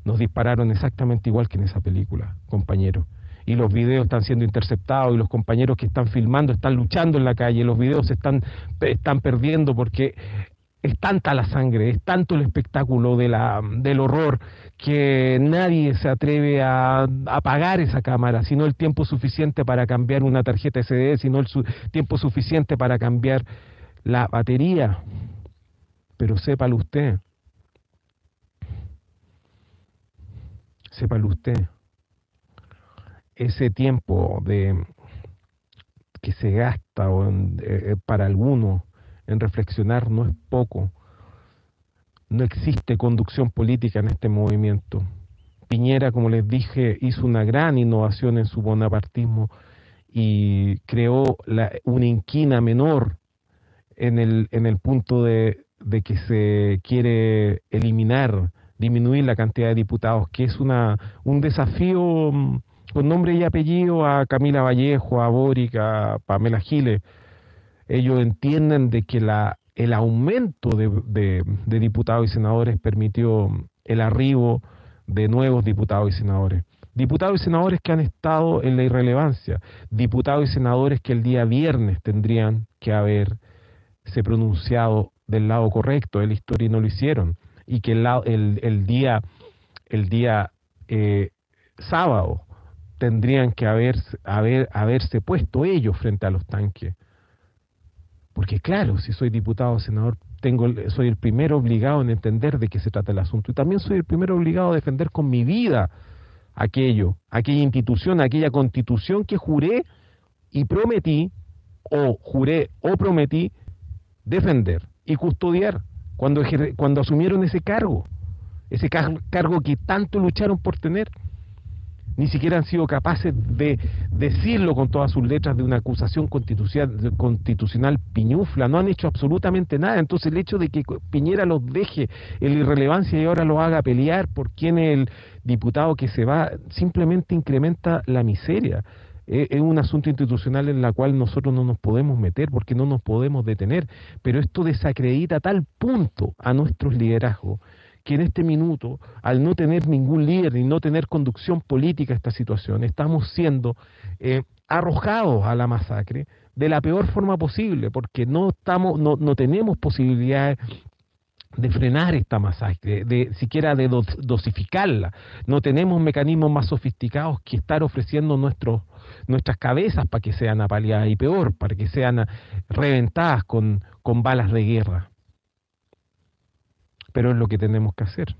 Nos dispararon exactamente igual que en esa película, compañeros y los videos están siendo interceptados y los compañeros que están filmando están luchando en la calle, los videos están, están perdiendo porque es tanta la sangre, es tanto el espectáculo de la, del horror que nadie se atreve a apagar esa cámara, sino el tiempo suficiente para cambiar una tarjeta SD, sino el tiempo suficiente para cambiar la batería. Pero sépalo usted, sépalo usted, ese tiempo de que se gasta eh, para algunos en reflexionar no es poco. No existe conducción política en este movimiento. Piñera, como les dije, hizo una gran innovación en su bonapartismo y creó la, una inquina menor en el, en el punto de, que se quiere eliminar, disminuir la cantidad de diputados, que es una, un desafío mm, con nombre y apellido a Camila Vallejo, a Boric, a Pamela Giles, ellos entienden de que la, el aumento de, diputados y senadores permitió el arribo de nuevos diputados y senadores. Diputados y senadores que han estado en la irrelevancia, diputados y senadores que el día viernes tendrían que haberse pronunciado del lado correcto de la historia y no lo hicieron, y que el, el, día, el día eh, sábado tendrían que haber, haber, haberse puesto ellos frente a los tanques porque claro, si soy diputado o senador, tengo, soy el primero obligado en entender de qué se trata el asunto. Y también soy el primero obligado a defender con mi vida aquello, aquella institución, aquella constitución que juré y prometí, o juré o prometí defender y custodiar cuando, cuando asumieron ese cargo, ese cargo que tanto lucharon por tener ni siquiera han sido capaces de decirlo con todas sus letras de una acusación constitucional, constitucional piñufla, no han hecho absolutamente nada. Entonces el hecho de que Piñera los deje en la irrelevancia y ahora lo haga pelear por quién es el diputado que se va, simplemente incrementa la miseria. es un asunto institucional en la cual nosotros no nos podemos meter porque no nos podemos detener, pero esto desacredita a tal punto a nuestros liderazgos que en este minuto, al no tener ningún líder y no tener conducción política a esta situación, estamos siendo eh, arrojados a la masacre de la peor forma posible, porque no estamos, no, no tenemos posibilidades de frenar esta masacre, de siquiera de dosificarla. No tenemos mecanismos más sofisticados que estar ofreciendo nuestras cabezas para que sean apaleadas y peor, para que sean reventadas con, con balas de guerra. Pero es lo que tenemos que hacer.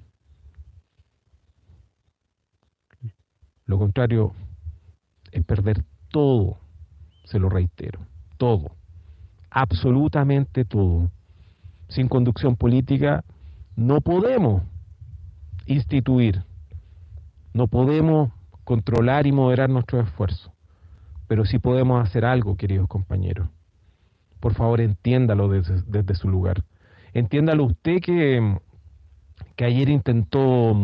Lo contrario es perder todo, se lo reitero, todo, absolutamente todo sin conducción política, no podemos instituir, no podemos controlar y moderar nuestros esfuerzos, pero sí podemos hacer algo, queridos compañeros. Por favor, entiéndalo desde, su lugar. Entiéndalo usted que, que ayer intentó,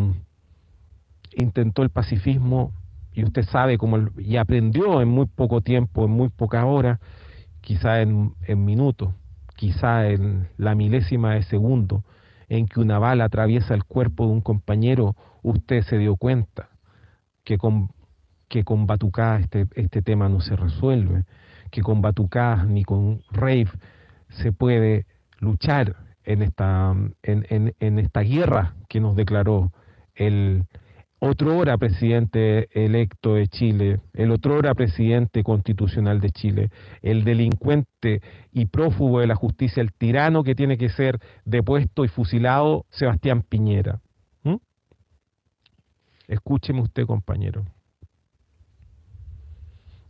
intentó el pacifismo y usted sabe cómo y aprendió en muy poco tiempo, en muy pocas horas, quizá en, en minutos quizá en la milésima de segundo en que una bala atraviesa el cuerpo de un compañero, usted se dio cuenta que con, que con Batucá este, este tema no se resuelve, que con Batucá ni con Rave se puede luchar en esta, en, en, en esta guerra que nos declaró el, otro hora presidente electo de Chile, el otro hora presidente constitucional de Chile, el delincuente y prófugo de la justicia, el tirano que tiene que ser depuesto y fusilado, Sebastián Piñera. ¿Mm? Escúcheme usted, compañero.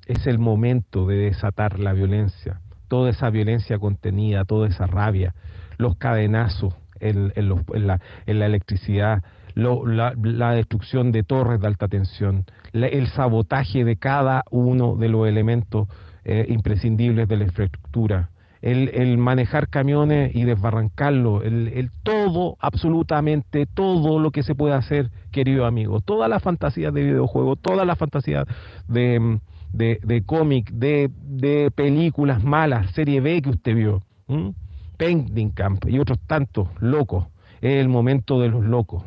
Es el momento de desatar la violencia, toda esa violencia contenida, toda esa rabia, los cadenazos en, la, en la electricidad, la, destrucción de torres de alta tensión, el sabotaje de cada uno de los elementos eh, imprescindibles de la infraestructura, el, manejar camiones y desbarrancarlo, el, todo, absolutamente todo lo que se puede hacer, querido amigo, toda la fantasía de videojuegos, toda la fantasía de, de, cómic, de, de, películas malas, serie B que usted vio, Camp y otros tantos locos, es el momento de los locos.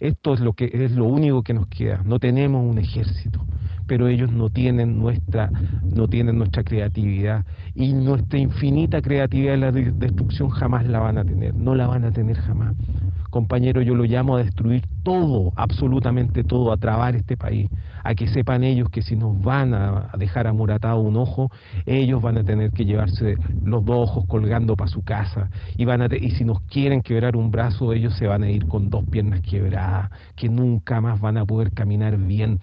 Esto es lo que es lo único que nos queda. No tenemos un ejército, pero ellos no tienen nuestra no tienen nuestra creatividad y nuestra infinita creatividad en la destrucción jamás la van a tener, no la van a tener jamás. Compañero, yo lo llamo a destruir todo, absolutamente todo, a trabar este país, a que sepan ellos que si nos van a dejar amoratado un ojo, ellos van a tener que llevarse los dos ojos colgando para su casa y van a y si nos quieren quebrar un brazo, ellos se van a ir con dos piernas quebradas, que nunca más van a poder caminar bien.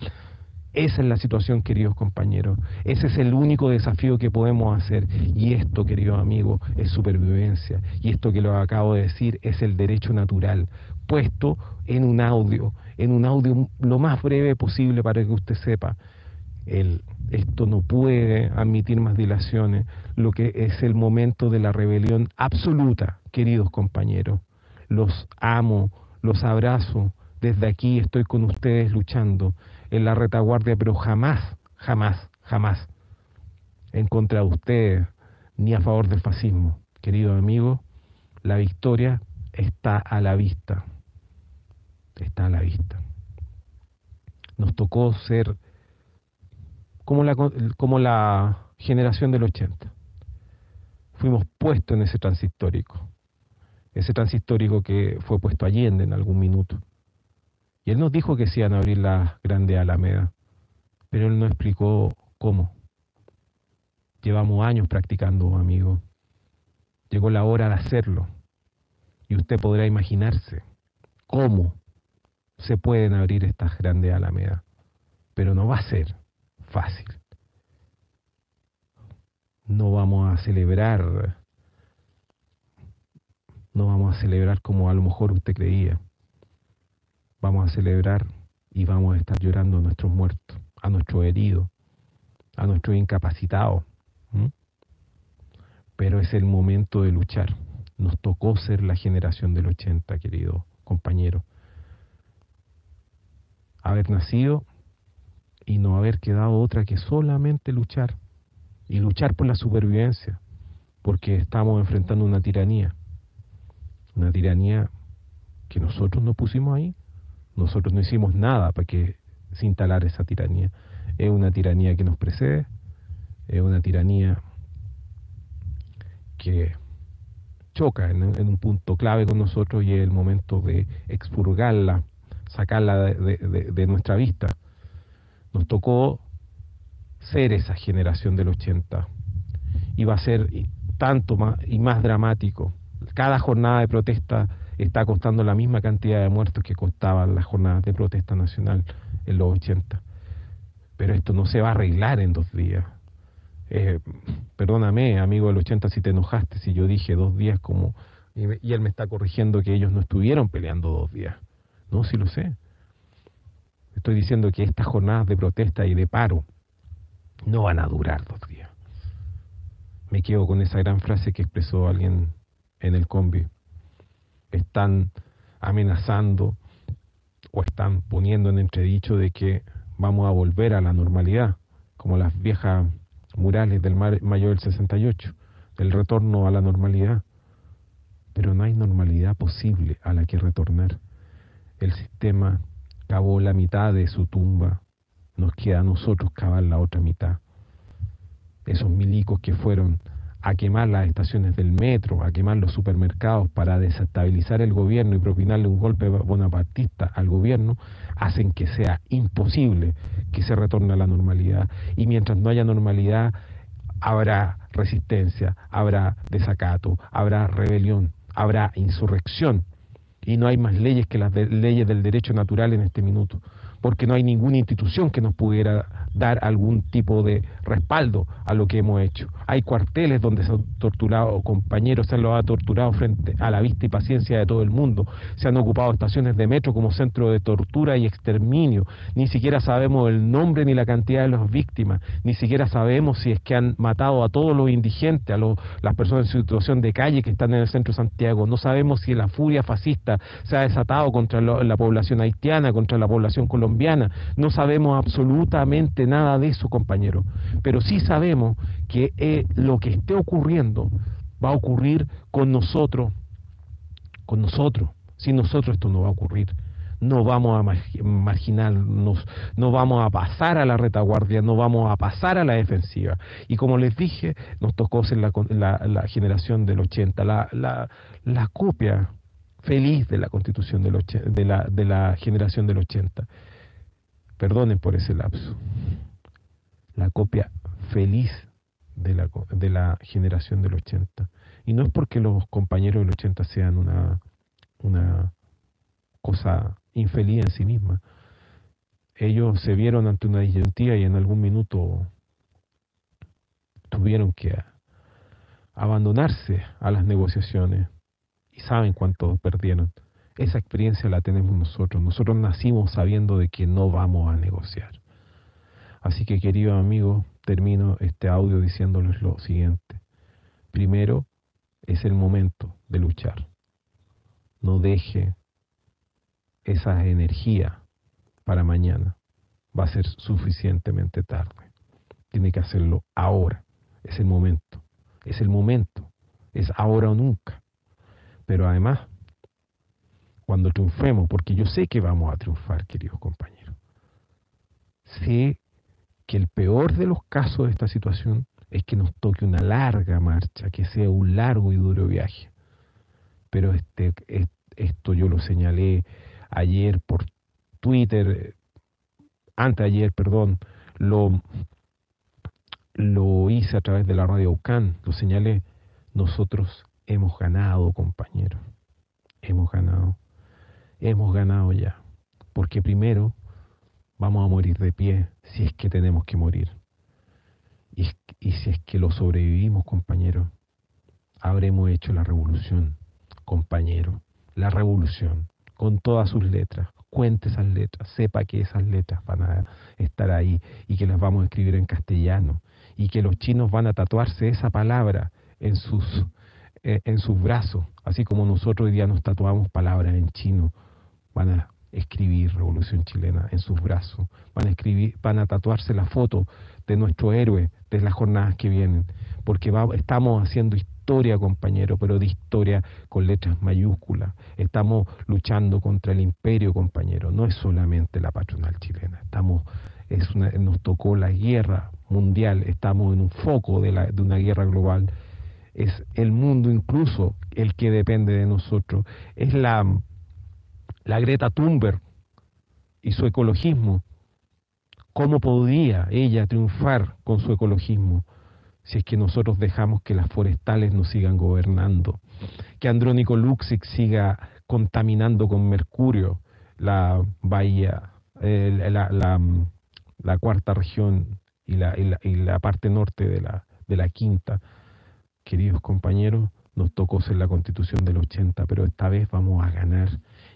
Esa es la situación, queridos compañeros. Ese es el único desafío que podemos hacer. Y esto, queridos amigos, es supervivencia. Y esto que lo acabo de decir es el derecho natural, puesto en un audio, en un audio lo más breve posible para que usted sepa. El, esto no puede admitir más dilaciones, lo que es el momento de la rebelión absoluta, queridos compañeros. Los amo, los abrazo, desde aquí estoy con ustedes luchando en la retaguardia, pero jamás, jamás, jamás en contra de ustedes ni a favor del fascismo. Querido amigo, la victoria está a la vista. Está a la vista. Nos tocó ser como la, como la generación del 80. Fuimos puestos en ese transhistórico. Ese transhistórico que fue puesto Allende en algún minuto. Y él nos dijo que se iban a abrir la grande Alameda, pero él no explicó cómo. Llevamos años practicando, amigo. Llegó la hora de hacerlo. Y usted podrá imaginarse cómo se pueden abrir estas grandes alamedas. Pero no va a ser fácil. No vamos a celebrar, no vamos a celebrar como a lo mejor usted creía vamos a celebrar y vamos a estar llorando a nuestros muertos, a nuestros heridos, a nuestros incapacitados. Pero es el momento de luchar. Nos tocó ser la generación del 80, querido compañero. Haber nacido y no haber quedado otra que solamente luchar y luchar por la supervivencia, porque estamos enfrentando una tiranía, una tiranía que nosotros no pusimos ahí, nosotros no hicimos nada para que se instalara esa tiranía. Es una tiranía que nos precede, es una tiranía que choca en, un punto clave con nosotros y es el momento de expurgarla, sacarla de, nuestra vista. Nos tocó ser esa generación del 80 y va a ser tanto más y más dramático. Cada jornada de protesta está costando la misma cantidad de muertos que costaban las jornadas de protesta nacional en los 80. Pero esto no se va a arreglar en dos días. Eh, perdóname, amigo del 80, si te enojaste, si yo dije dos días como... Y, él me está corrigiendo que ellos no estuvieron peleando dos días. No, sí lo sé. Estoy diciendo que estas jornadas de protesta y de paro no van a durar dos días. Me quedo con esa gran frase que expresó alguien en el combi. Están amenazando o están poniendo en entredicho de que vamos a volver a la normalidad, como las viejas murales del mayo del 68, del retorno a la normalidad. Pero no hay normalidad posible a la que retornar. El sistema cavó la mitad de su tumba, nos queda a nosotros cavar la otra mitad. Esos milicos que fueron a quemar las estaciones del metro, a quemar los supermercados para desestabilizar el gobierno y propinarle un golpe bonapartista al gobierno, hacen que sea imposible que se retorne a la normalidad. Y mientras no haya normalidad, habrá resistencia, habrá desacato, habrá rebelión, habrá insurrección. Y no hay más leyes que las leyes del derecho natural en este minuto, porque no hay ninguna institución que nos pudiera dar algún tipo de respaldo a lo que hemos hecho. Hay cuarteles donde se han torturado compañeros, se los ha torturado frente a la vista y paciencia de todo el mundo. Se han ocupado estaciones de metro como centro de tortura y exterminio. Ni siquiera sabemos el nombre ni la cantidad de las víctimas. Ni siquiera sabemos si es que han matado a todos los indigentes, a las personas en situación de calle que están en el centro de Santiago. No sabemos si la furia fascista se ha desatado contra la población haitiana, contra la población colombiana. No sabemos absolutamente nada de eso, compañero. Pero sí sabemos que eh, lo que esté ocurriendo va a ocurrir con nosotros, con nosotros. Sin nosotros esto no va a ocurrir. No vamos a marginarnos, no vamos a pasar a la retaguardia, no vamos a pasar a la defensiva. Y como les dije, nos tocó ser la, la, generación del 80, la, la, la copia feliz de la constitución del de, la, de la generación del 80. Perdonen por ese lapso. La copia feliz de la, de la generación del 80. Y no es porque los compañeros del 80 sean una, una cosa infeliz en sí misma. Ellos se vieron ante una disyuntiva y en algún minuto tuvieron que abandonarse a las negociaciones y saben cuánto perdieron. Esa experiencia la tenemos nosotros. Nosotros nacimos sabiendo de que no vamos a negociar. Así que, querido amigo, termino este audio diciéndoles lo siguiente. Primero, es el momento de luchar. No deje esa energía para mañana. Va a ser suficientemente tarde. Tiene que hacerlo ahora. Es el momento. Es el momento. Es ahora o nunca. Pero además, cuando triunfemos, porque yo sé que vamos a triunfar, queridos compañeros. Sé que el peor de los casos de esta situación es que nos toque una larga marcha, que sea un largo y duro viaje. Pero este, esto yo lo señalé ayer por Twitter, antes ayer, perdón, lo, lo hice a través de la radio UCAN, lo señalé, nosotros hemos ganado, compañeros, hemos ganado hemos ganado ya. Porque primero vamos a morir de pie si es que tenemos que morir. Y, si es que lo sobrevivimos, compañero, habremos hecho la revolución, compañero. La revolución, con todas sus letras. Cuente esas letras, sepa que esas letras van a estar ahí y que las vamos a escribir en castellano y que los chinos van a tatuarse esa palabra en sus, eh, en sus brazos, así como nosotros hoy día nos tatuamos palabras en chino van a escribir Revolución Chilena en sus brazos, van a escribir, van a tatuarse la foto de nuestro héroe de las jornadas que vienen, porque estamos haciendo historia, compañero, pero de historia con letras mayúsculas. Estamos luchando contra el imperio, compañero. No es solamente la patronal chilena. Estamos, es nos tocó la guerra mundial. Estamos en un foco de, de una guerra global. Es el mundo incluso el que depende de nosotros. Es la, la Greta Thunberg y su ecologismo. ¿Cómo podía ella triunfar con su ecologismo? si es que nosotros dejamos que las forestales nos sigan gobernando, que Andrónico Luxic siga contaminando con mercurio la bahía, la, cuarta región y la, parte norte de la, de la quinta. Queridos compañeros, nos tocó ser la constitución del 80, pero esta vez vamos a ganar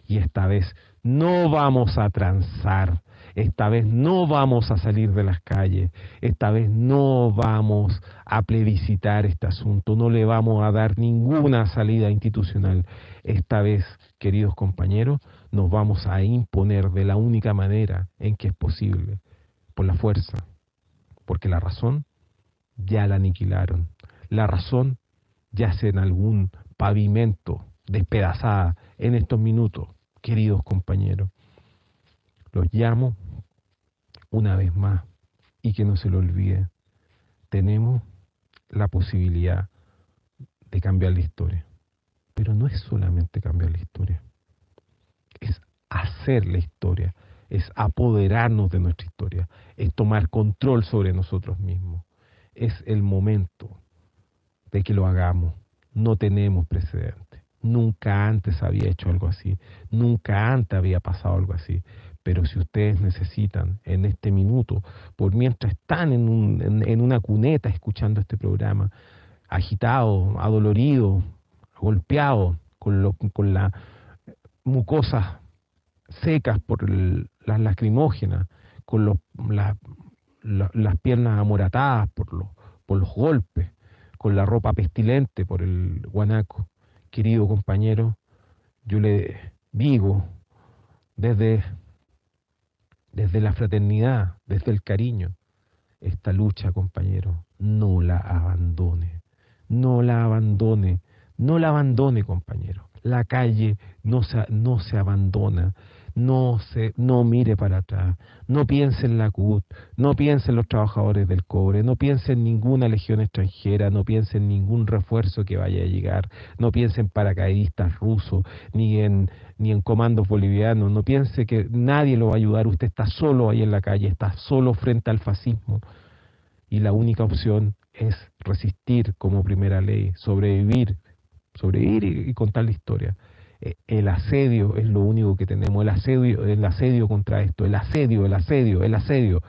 y esta vez no vamos a transar, esta vez no vamos a salir de las calles, esta vez no vamos a plebiscitar este asunto, no le vamos a dar ninguna salida institucional. Esta vez, queridos compañeros, nos vamos a imponer de la única manera en que es posible, por la fuerza, porque la razón ya la aniquilaron, la razón yace en algún pavimento despedazada en estos minutos, queridos compañeros. Los llamo una vez más y que no se lo olvide, tenemos la posibilidad de cambiar la historia. Pero no es solamente cambiar la historia, es hacer la historia, es apoderarnos de nuestra historia, es tomar control sobre nosotros mismos. Es el momento de que lo hagamos. No tenemos precedentes. Nunca antes había hecho algo así. Nunca antes había pasado algo así. Pero si ustedes necesitan en este minuto, por mientras están en, un, en, una cuneta escuchando este programa, agitado, adolorido, golpeado, con, con las mucosas secas por las lacrimógenas, con los, las piernas amoratadas por los, por los golpes, con la ropa pestilente por el guanaco. Querido compañero, yo le digo desde desde la fraternidad, desde el cariño. Esta lucha, compañero, no la abandone, no la abandone, no la abandone, compañero. La calle no se, no se abandona, no, se, no mire para atrás, no piense en la CUT, no piense en los trabajadores del cobre, no piense en ninguna legión extranjera, no piense en ningún refuerzo que vaya a llegar, no piense en paracaidistas rusos, ni en, ni en comandos bolivianos, no piense que nadie lo va a ayudar, usted está solo ahí en la calle, está solo frente al fascismo. Y la única opción es resistir como primera ley, sobrevivir, sobrevivir y contar la historia. Eh, el asedio es lo único que tenemos, el asedio, el asedio contra esto, el asedio, el asedio, el asedio.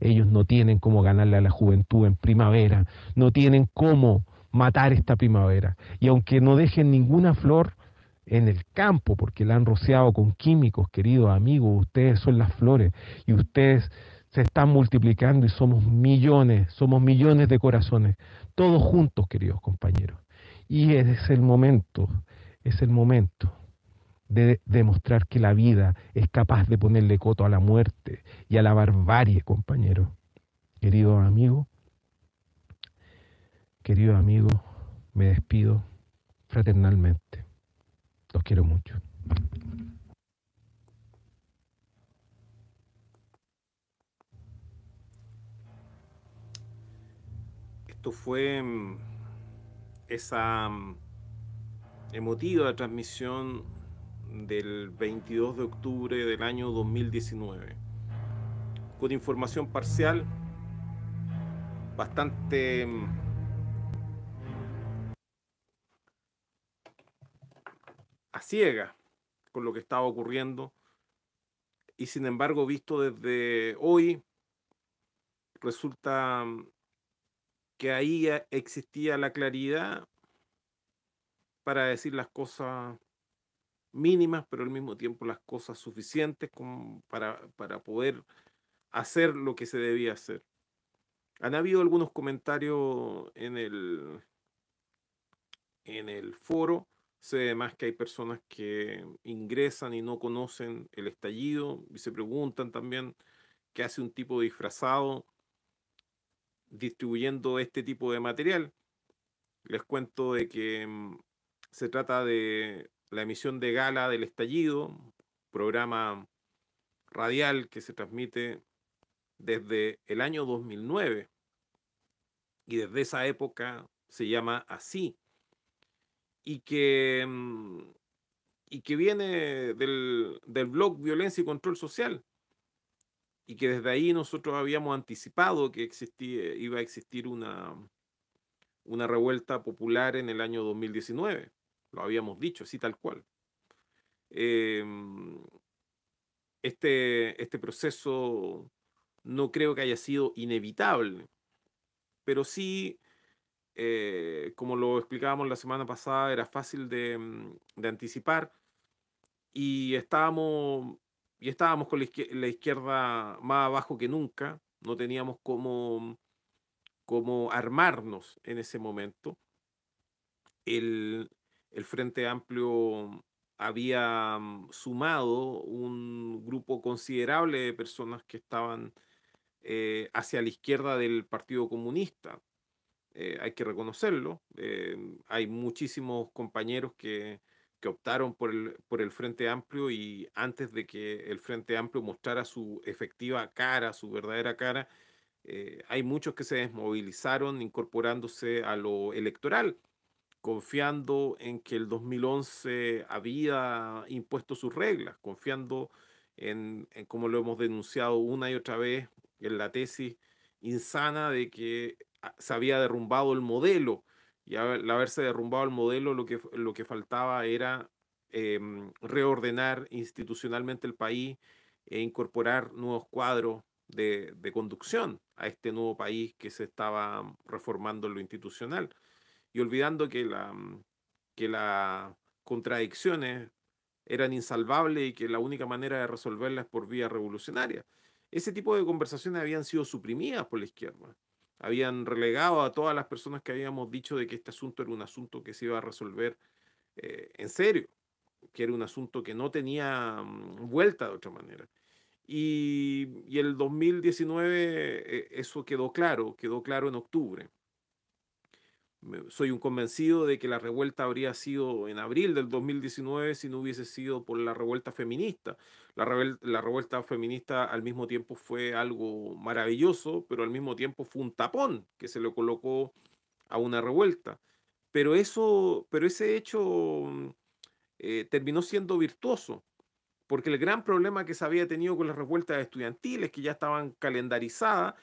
Ellos no tienen cómo ganarle a la juventud en primavera, no tienen cómo matar esta primavera. Y aunque no dejen ninguna flor en el campo, porque la han rociado con químicos, queridos amigos, ustedes son las flores y ustedes se están multiplicando y somos millones, somos millones de corazones, todos juntos, queridos compañeros. Y es el momento es el momento de demostrar que la vida es capaz de ponerle coto a la muerte y a la barbarie, compañero. Querido amigo, querido amigo, me despido fraternalmente. Los quiero mucho. Esto fue mm, esa mm, emotiva transmisión del 22 de octubre del año 2019, con información parcial bastante mm, a ciega con lo que estaba ocurriendo y sin embargo visto desde hoy resulta mm, que ahí existía la claridad para decir las cosas mínimas, pero al mismo tiempo las cosas suficientes para, para poder hacer lo que se debía hacer. Han habido algunos comentarios en el, en el foro. Sé además que hay personas que ingresan y no conocen el estallido y se preguntan también qué hace un tipo disfrazado distribuyendo este tipo de material. Les cuento de que mm, se trata de la emisión de gala del estallido, programa radial que se transmite desde el año 2009 y desde esa época se llama así. Y que, mm, y que viene del, del blog Violencia y Control Social. Y que desde ahí nosotros habíamos anticipado que existía, iba a existir una, una revuelta popular en el año 2019. Lo habíamos dicho, así tal cual. Em, este, este proceso no creo que haya sido inevitable, pero sí eh, como lo explicábamos la semana pasada, era fácil de, mm, anticipar y estábamos, y estábamos con la izquierda, más abajo que nunca, no teníamos cómo, cómo armarnos en ese momento. El, Frente Amplio había mm, sumado un grupo considerable de personas que estaban eh, hacia la izquierda del Partido Comunista. Eh, hay que reconocerlo. Eh, hay muchísimos compañeros que, optaron por el, por el Frente Amplio y antes de que el Frente Amplio mostrara su efectiva cara, su verdadera cara, hay muchos que se desmovilizaron incorporándose a lo electoral, confiando en que el 2011 había impuesto sus reglas, confiando en, como lo hemos denunciado una y otra vez, en la tesis insana de que se había derrumbado el modelo. Y al haberse derrumbado el modelo lo que, lo que faltaba era em, reordenar institucionalmente el país e incorporar nuevos cuadros de, conducción a este nuevo país que se estaba reformando en lo institucional y olvidando que, la, que las contradicciones eran insalvables y que la única manera de resolverlas es por vía revolucionaria. Ese tipo de conversaciones habían sido suprimidas por la izquierda habían relegado a todas las personas que habíamos dicho de que este asunto era un asunto que se iba a resolver eh, en serio, que era un asunto que no tenía mm, vuelta de otra manera. Y, y el 2019 eh, eso quedó claro, quedó claro en octubre soy un convencido de que la revuelta habría sido en abril del 2019 si no hubiese sido por la revuelta feminista. La, revuelta feminista al mismo tiempo fue algo maravilloso, pero al mismo tiempo fue un tapón que se le colocó a una revuelta. Pero, eso, pero ese hecho mm, eh, terminó siendo virtuoso, porque el gran problema que se había tenido con las revueltas estudiantiles, que ya estaban calendarizadas,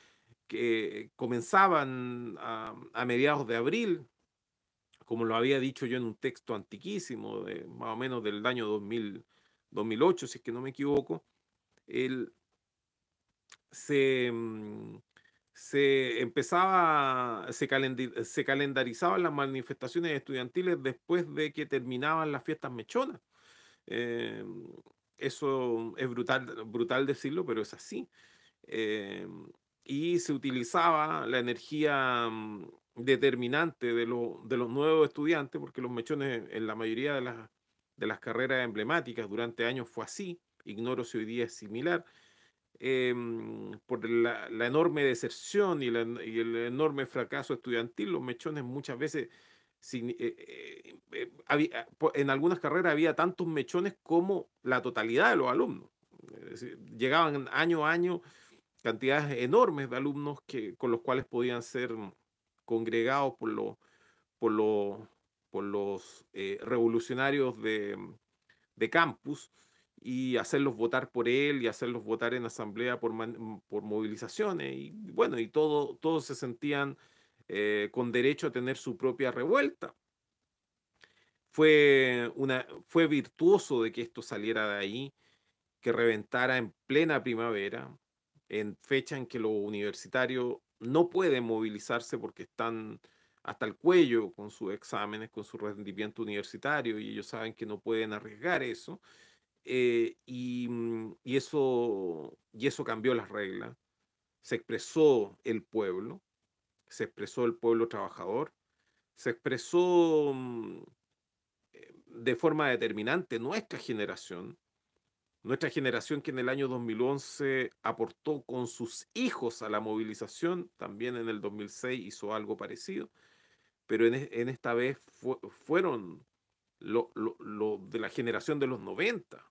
que comenzaban a, mediados de abril, como lo había dicho yo en un texto antiquísimo, más o menos del año 2000, 2008, si es que no me equivoco, se, mm, se empezaba, se, se calendarizaban las manifestaciones estudiantiles después de que terminaban las fiestas mechonas. Eh, eso es brutal, brutal decirlo, pero es así. Eh, y se utilizaba la energía mm, determinante de, de los nuevos estudiantes, porque los mechones en la mayoría de las, de las carreras emblemáticas durante años fue así, ignoro si hoy día es similar, em, por la, enorme deserción y, el enorme fracaso estudiantil, los mechones muchas veces, eh, eh, eh, había, en algunas carreras había tantos mechones como la totalidad de los alumnos. llegaban año a año cantidades enormes de alumnos que, con los cuales podían ser congregados por, los por, por los eh, revolucionarios de, de, campus y hacerlos votar por él y hacerlos votar en asamblea por, por movilizaciones. Y bueno, y todo, todos se sentían eh, con derecho a tener su propia revuelta. Fue, una, fue virtuoso de que esto saliera de ahí, que reventara en plena primavera, en fecha en que los universitarios no pueden movilizarse porque están hasta el cuello con sus exámenes, con su rendimiento universitario y ellos saben que no pueden arriesgar eso. Eh, y, mm, y, eso, y eso cambió las reglas. Se expresó el pueblo, se expresó el pueblo trabajador, se expresó mm, eh, de forma determinante nuestra generación, nuestra generación que en el año 2011 aportó con sus hijos a la movilización, también en el 2006 hizo algo parecido, pero en, en esta vez fueron lo, lo, de la generación de los 90,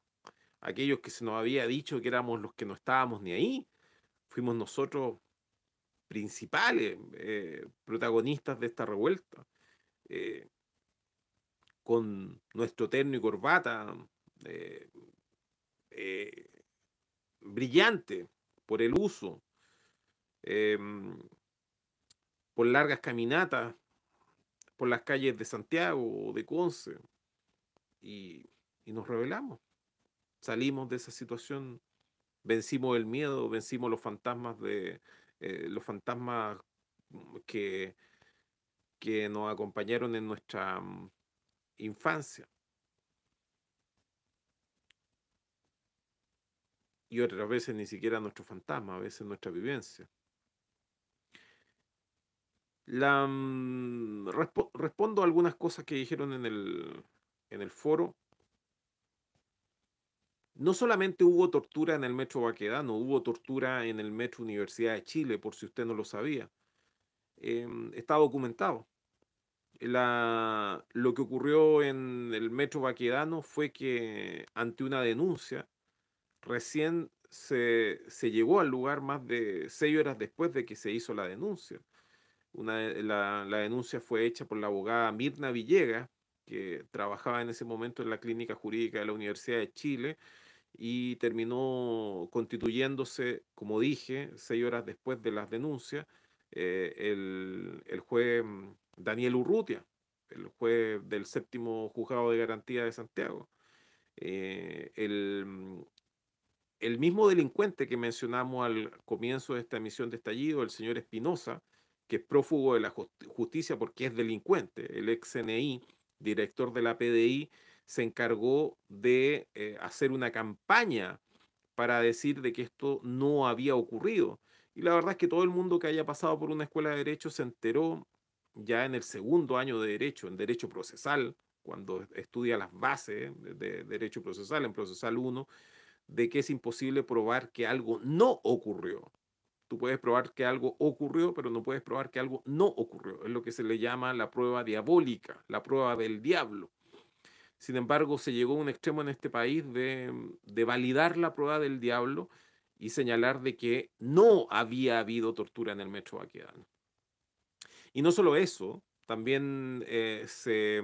aquellos que se nos había dicho que éramos los que no estábamos ni ahí, fuimos nosotros principales eh, protagonistas de esta revuelta, eh, con nuestro terno y corbata eh, brillante por el uso, em, por largas caminatas por las calles de Santiago o de Conce, y, y nos rebelamos. Salimos de esa situación, vencimos el miedo, vencimos los fantasmas de eh, los fantasmas que, que nos acompañaron en nuestra mm, infancia. Y otras veces ni siquiera nuestro fantasma, a veces nuestra vivencia. La, mm, respondo a algunas cosas que dijeron en el, en el foro. No solamente hubo tortura en el Metro Baquedano, hubo tortura en el Metro Universidad de Chile, por si usted no lo sabía. Em, está documentado. La, lo que ocurrió en el Metro Baquedano fue que ante una denuncia, recién se, se, llegó al lugar más de seis horas después de que se hizo la denuncia. Una, la, la denuncia fue hecha por la abogada Mirna Villegas, que trabajaba en ese momento en la clínica jurídica de la Universidad de Chile y terminó constituyéndose, como dije, seis horas después de las denuncias, eh, el, el, juez mm, Daniel Urrutia, el juez del séptimo juzgado de garantía de Santiago. Eh, el, mm, el mismo delincuente que mencionamos al comienzo de esta emisión de estallido, el señor Espinosa, que es prófugo de la justicia porque es delincuente, el ex CNI, director de la PDI, se encargó de eh, hacer una campaña para decir de que esto no había ocurrido. Y la verdad es que todo el mundo que haya pasado por una escuela de derecho se enteró ya en el segundo año de derecho, en derecho procesal, cuando estudia las bases de, derecho procesal, en procesal 1, de que es imposible probar que algo no ocurrió. Tú puedes probar que algo ocurrió, pero no puedes probar que algo no ocurrió. Es lo que se le llama la prueba diabólica, la prueba del diablo. Sin embargo, se llegó a un extremo en este país de, validar la prueba del diablo y señalar de que no había habido tortura en el metro Baquedano. Y no solo eso, también eh, se,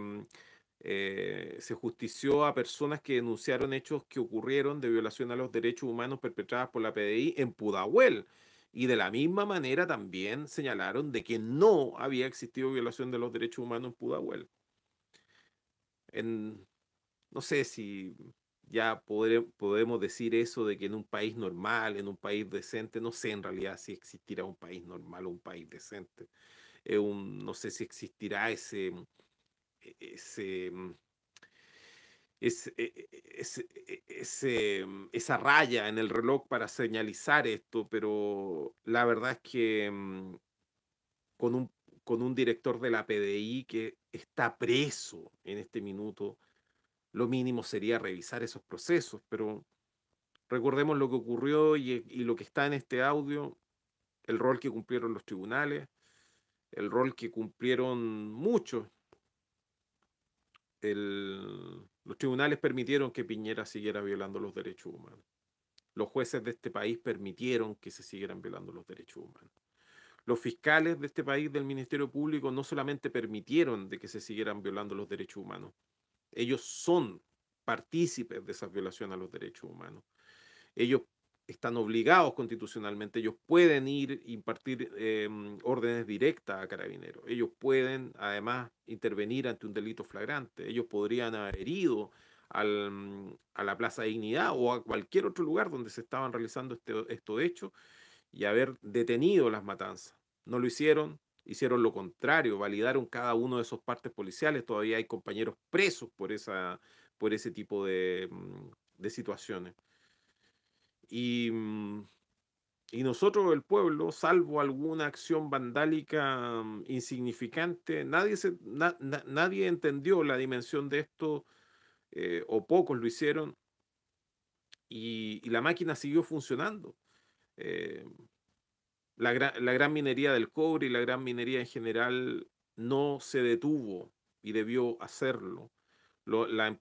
eh, se justició a personas que denunciaron hechos que ocurrieron de violación a los derechos humanos perpetradas por la PDI en Pudahuel y de la misma manera también señalaron de que no había existido violación de los derechos humanos en Pudahuel. No sé si ya podemos decir eso de que en un país normal, en un país decente, no sé en realidad si existirá un país normal o un país decente. no sé si existirá ese, ese es, e, e, e, mm, esa raya en el reloj para señalizar esto, pero la verdad es que mm, con un, con un director de la PDI que está preso en este minuto, lo mínimo sería revisar esos procesos, pero recordemos lo que ocurrió y, y lo que está en este audio, el rol que cumplieron los tribunales, el rol que cumplieron muchos. El, los tribunales permitieron que Piñera siguiera violando los derechos humanos. Los jueces de este país permitieron que se siguieran violando los derechos humanos. Los fiscales de este país del Ministerio Público no solamente permitieron de que se siguieran violando los derechos humanos, ellos son partícipes de esas violaciones a los derechos humanos. Ellos están obligados constitucionalmente, ellos pueden ir impartir em, órdenes directas a carabineros, ellos pueden además intervenir ante un delito flagrante, ellos podrían haber ido al, a la Plaza de Dignidad o a cualquier otro lugar donde se estaban realizando este, estos hechos y haber detenido las matanzas. No lo hicieron, hicieron lo contrario, validaron cada uno de esos partes policiales, todavía hay compañeros presos por, esa, por ese tipo de, mm, de situaciones. Mm, y, nosotros, el pueblo, salvo alguna acción vandálica mm, insignificante, nadie, se, nadie entendió la dimensión de esto eh, o pocos lo hicieron, y, la máquina siguió funcionando. Eh, la, la, gran minería del cobre y la gran minería en general no se detuvo y debió hacerlo. las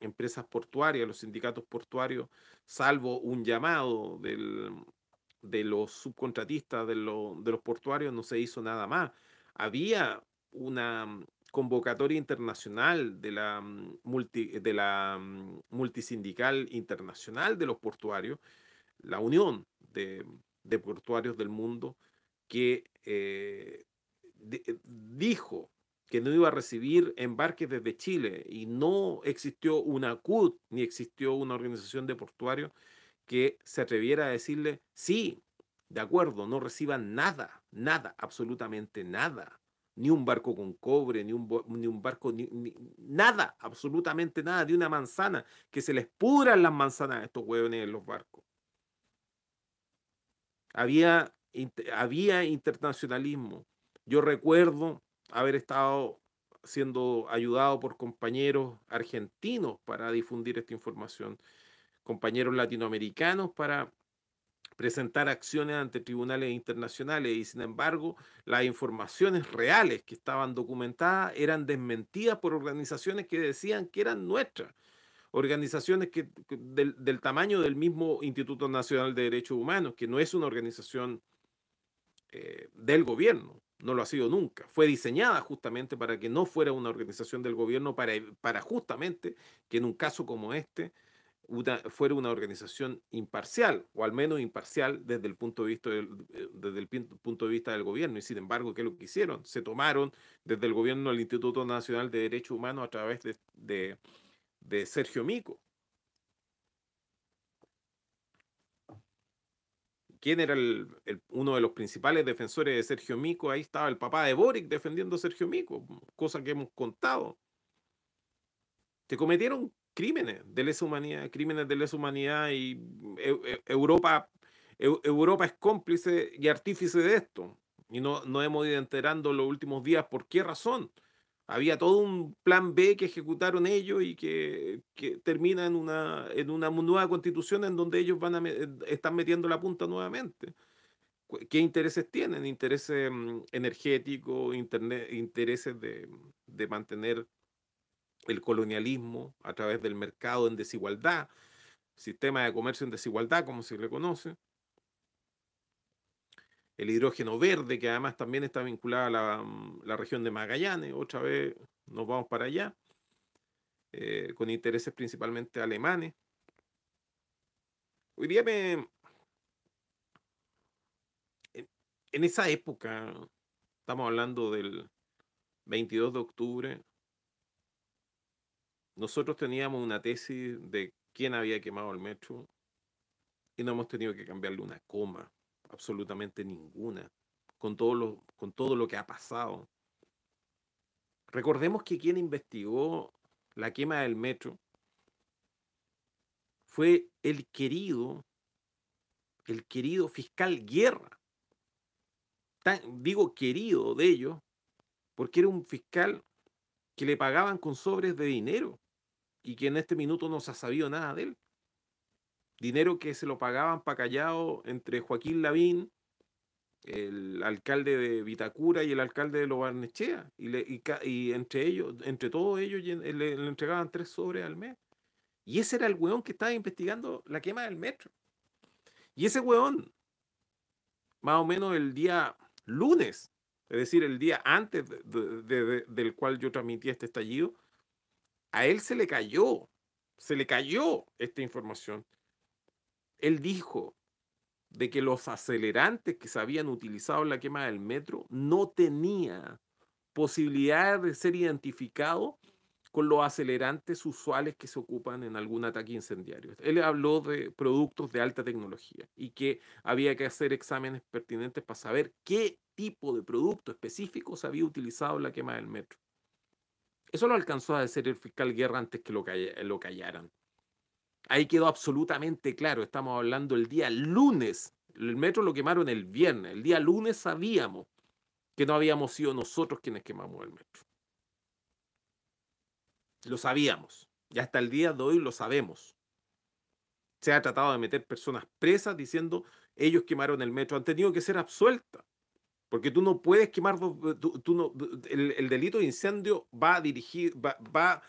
empresas portuarias, los sindicatos portuarios, salvo un llamado de los subcontratistas de, los portuarios, no se hizo nada más. Había una convocatoria internacional de la, multi, de la multisindical internacional de los portuarios, la Unión de, Portuarios del Mundo, que eh, dijo que no iba a recibir embarques desde Chile y no existió una CUT ni existió una organización de portuarios que se atreviera a decirle, sí, de acuerdo, no reciban nada, nada, absolutamente nada, ni un barco con cobre, ni un, ni un barco, ni, nada, absolutamente nada, de una manzana, que se les pudran las manzanas a estos huevones en los barcos. Había, había internacionalismo. Yo recuerdo haber estado siendo ayudado por compañeros argentinos para difundir esta información, compañeros latinoamericanos para presentar acciones ante tribunales internacionales y sin embargo las informaciones reales que estaban documentadas eran desmentidas por organizaciones que decían que eran nuestras, organizaciones que, del, tamaño del mismo Instituto Nacional de Derechos Humanos, que no es una organización eh, del gobierno, no lo ha sido nunca. Fue diseñada justamente para que no fuera una organización del gobierno, para, para justamente que en un caso como este fuera una organización imparcial, o al menos imparcial desde el punto de vista del, eh, desde el punto de vista del gobierno. Y sin embargo, ¿qué es lo que hicieron? Se tomaron desde el gobierno el Instituto Nacional de Derechos Humanos a través de, de, Sergio Mico. ¿Quién era el, uno de los principales defensores de Sergio Mico? Ahí estaba el papá de Boric defendiendo a Sergio Mico, cosa que hemos contado. Se cometieron crímenes de lesa humanidad, crímenes de lesa humanidad y Europa, Europa es cómplice y artífice de esto. Y no, no hemos ido enterando los últimos días por qué razón. Había todo un plan B que ejecutaron ellos y que, termina en una, en una nueva constitución en donde ellos van a están metiendo la punta nuevamente. ¿Qué intereses tienen? Intereses mm, energéticos, intereses de, de mantener el colonialismo a través del mercado en desigualdad, sistema de comercio en desigualdad, como se le conoce, el hidrógeno verde, que además también está vinculado a la, mm, región de Magallanes, otra vez nos vamos para allá, eh, con intereses principalmente alemanes. Hoy día me... en esa época, estamos hablando del 22 de octubre, nosotros teníamos una tesis de quién había quemado el metro y no hemos tenido que cambiarle una coma, absolutamente ninguna, con todo lo, con todo lo que ha pasado. Recordemos que quien investigó la quema del metro fue el querido, el querido fiscal Guerra. digo querido de ellos, porque era un fiscal que le pagaban con sobres de dinero y que en este minuto no se ha sabido nada de él. Dinero que se lo pagaban para callado entre Joaquín Lavín, el alcalde de Vitacura y el alcalde de Lobarnechea. Y, y, entre ellos, entre todos ellos, le, le, entregaban tres sobres al mes. Y ese era el weón que estaba investigando la quema del metro. Y ese weón, más o menos el día lunes, es decir, el día antes del cual yo transmití este estallido, a él se le cayó, se le cayó esta información. Él dijo de que los acelerantes que se habían utilizado en la quema del metro no tenía posibilidad de ser identificado con los acelerantes usuales que se ocupan en algún ataque incendiario. Él habló de productos de alta tecnología y que había que hacer exámenes pertinentes para saber qué tipo de producto específico se había utilizado en la quema del metro. Eso lo alcanzó a decir el fiscal Guerra antes que lo, lo callaran. Ahí quedó absolutamente claro. Estamos hablando el día lunes. El metro lo quemaron el viernes. El día lunes sabíamos que no habíamos sido nosotros quienes quemamos el metro. Lo sabíamos. Y hasta el día de hoy lo sabemos. Se ha tratado de meter personas presas diciendo ellos quemaron el metro. Han tenido que ser absueltas. Porque tú no puedes quemar, tú, no, el, delito de incendio va, dirigir, va, va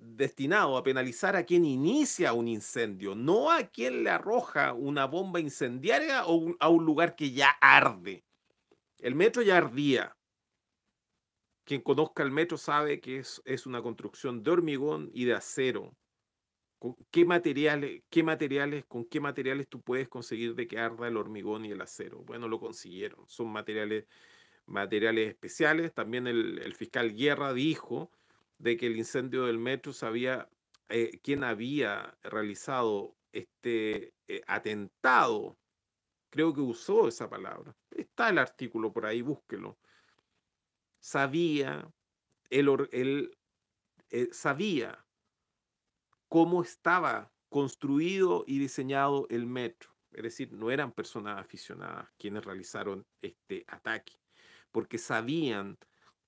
destinado a penalizar a quien inicia un incendio, no a quien le arroja una bomba incendiaria o a un lugar que ya arde. El metro ya ardía. Quien conozca el metro sabe que es, es una construcción de hormigón y de acero. ¿Con qué materiales, qué materiales, con qué materiales tú puedes conseguir de que arda el hormigón y el acero? Bueno, lo consiguieron. Son materiales, materiales especiales. También el, fiscal Guerra dijo de que el incendio del metro sabía eh, quién había realizado este eh, atentado. Creo que usó esa palabra. Está el artículo por ahí, búsquelo sabía, él, eh, sabía cómo estaba construido y diseñado el metro. Es decir, no eran personas aficionadas quienes realizaron este ataque, porque sabían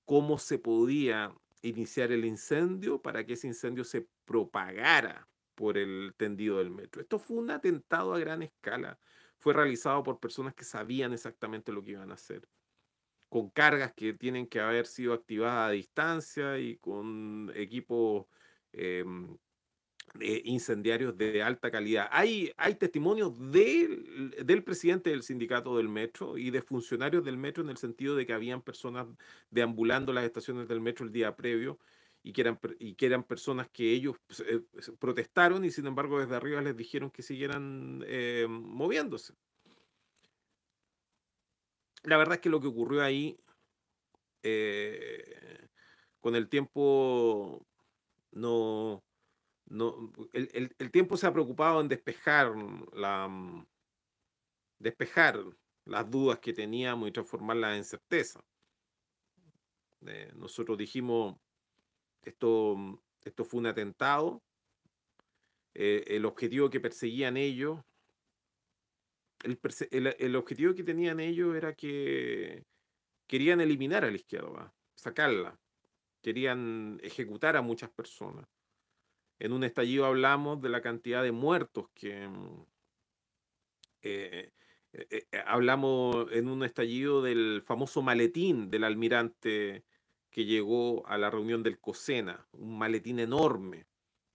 cómo se podía iniciar el incendio para que ese incendio se propagara por el tendido del metro. Esto fue un atentado a gran escala. Fue realizado por personas que sabían exactamente lo que iban a hacer con cargas que tienen que haber sido activadas a distancia y con equipos em, incendiarios de alta calidad. Hay, hay testimonios del, del, presidente del sindicato del metro y de funcionarios del metro en el sentido de que habían personas deambulando las estaciones del metro el día previo y que eran, y que eran personas que ellos pues, eh, protestaron y sin embargo desde arriba les dijeron que siguieran eh, moviéndose la verdad es que lo que ocurrió ahí, eh, con el tiempo, no, no el, tiempo se ha preocupado en despejar la despejar las dudas que teníamos y transformarlas en certeza. Eh, nosotros dijimos esto, esto fue un atentado. Eh, el objetivo que perseguían ellos el, objetivo que tenían ellos era que querían eliminar a la izquierda, sacarla, querían ejecutar a muchas personas. En un estallido hablamos de la cantidad de muertos que... Mm, eh, eh, eh, hablamos en un estallido del famoso maletín del almirante que llegó a la reunión del COSENA, un maletín enorme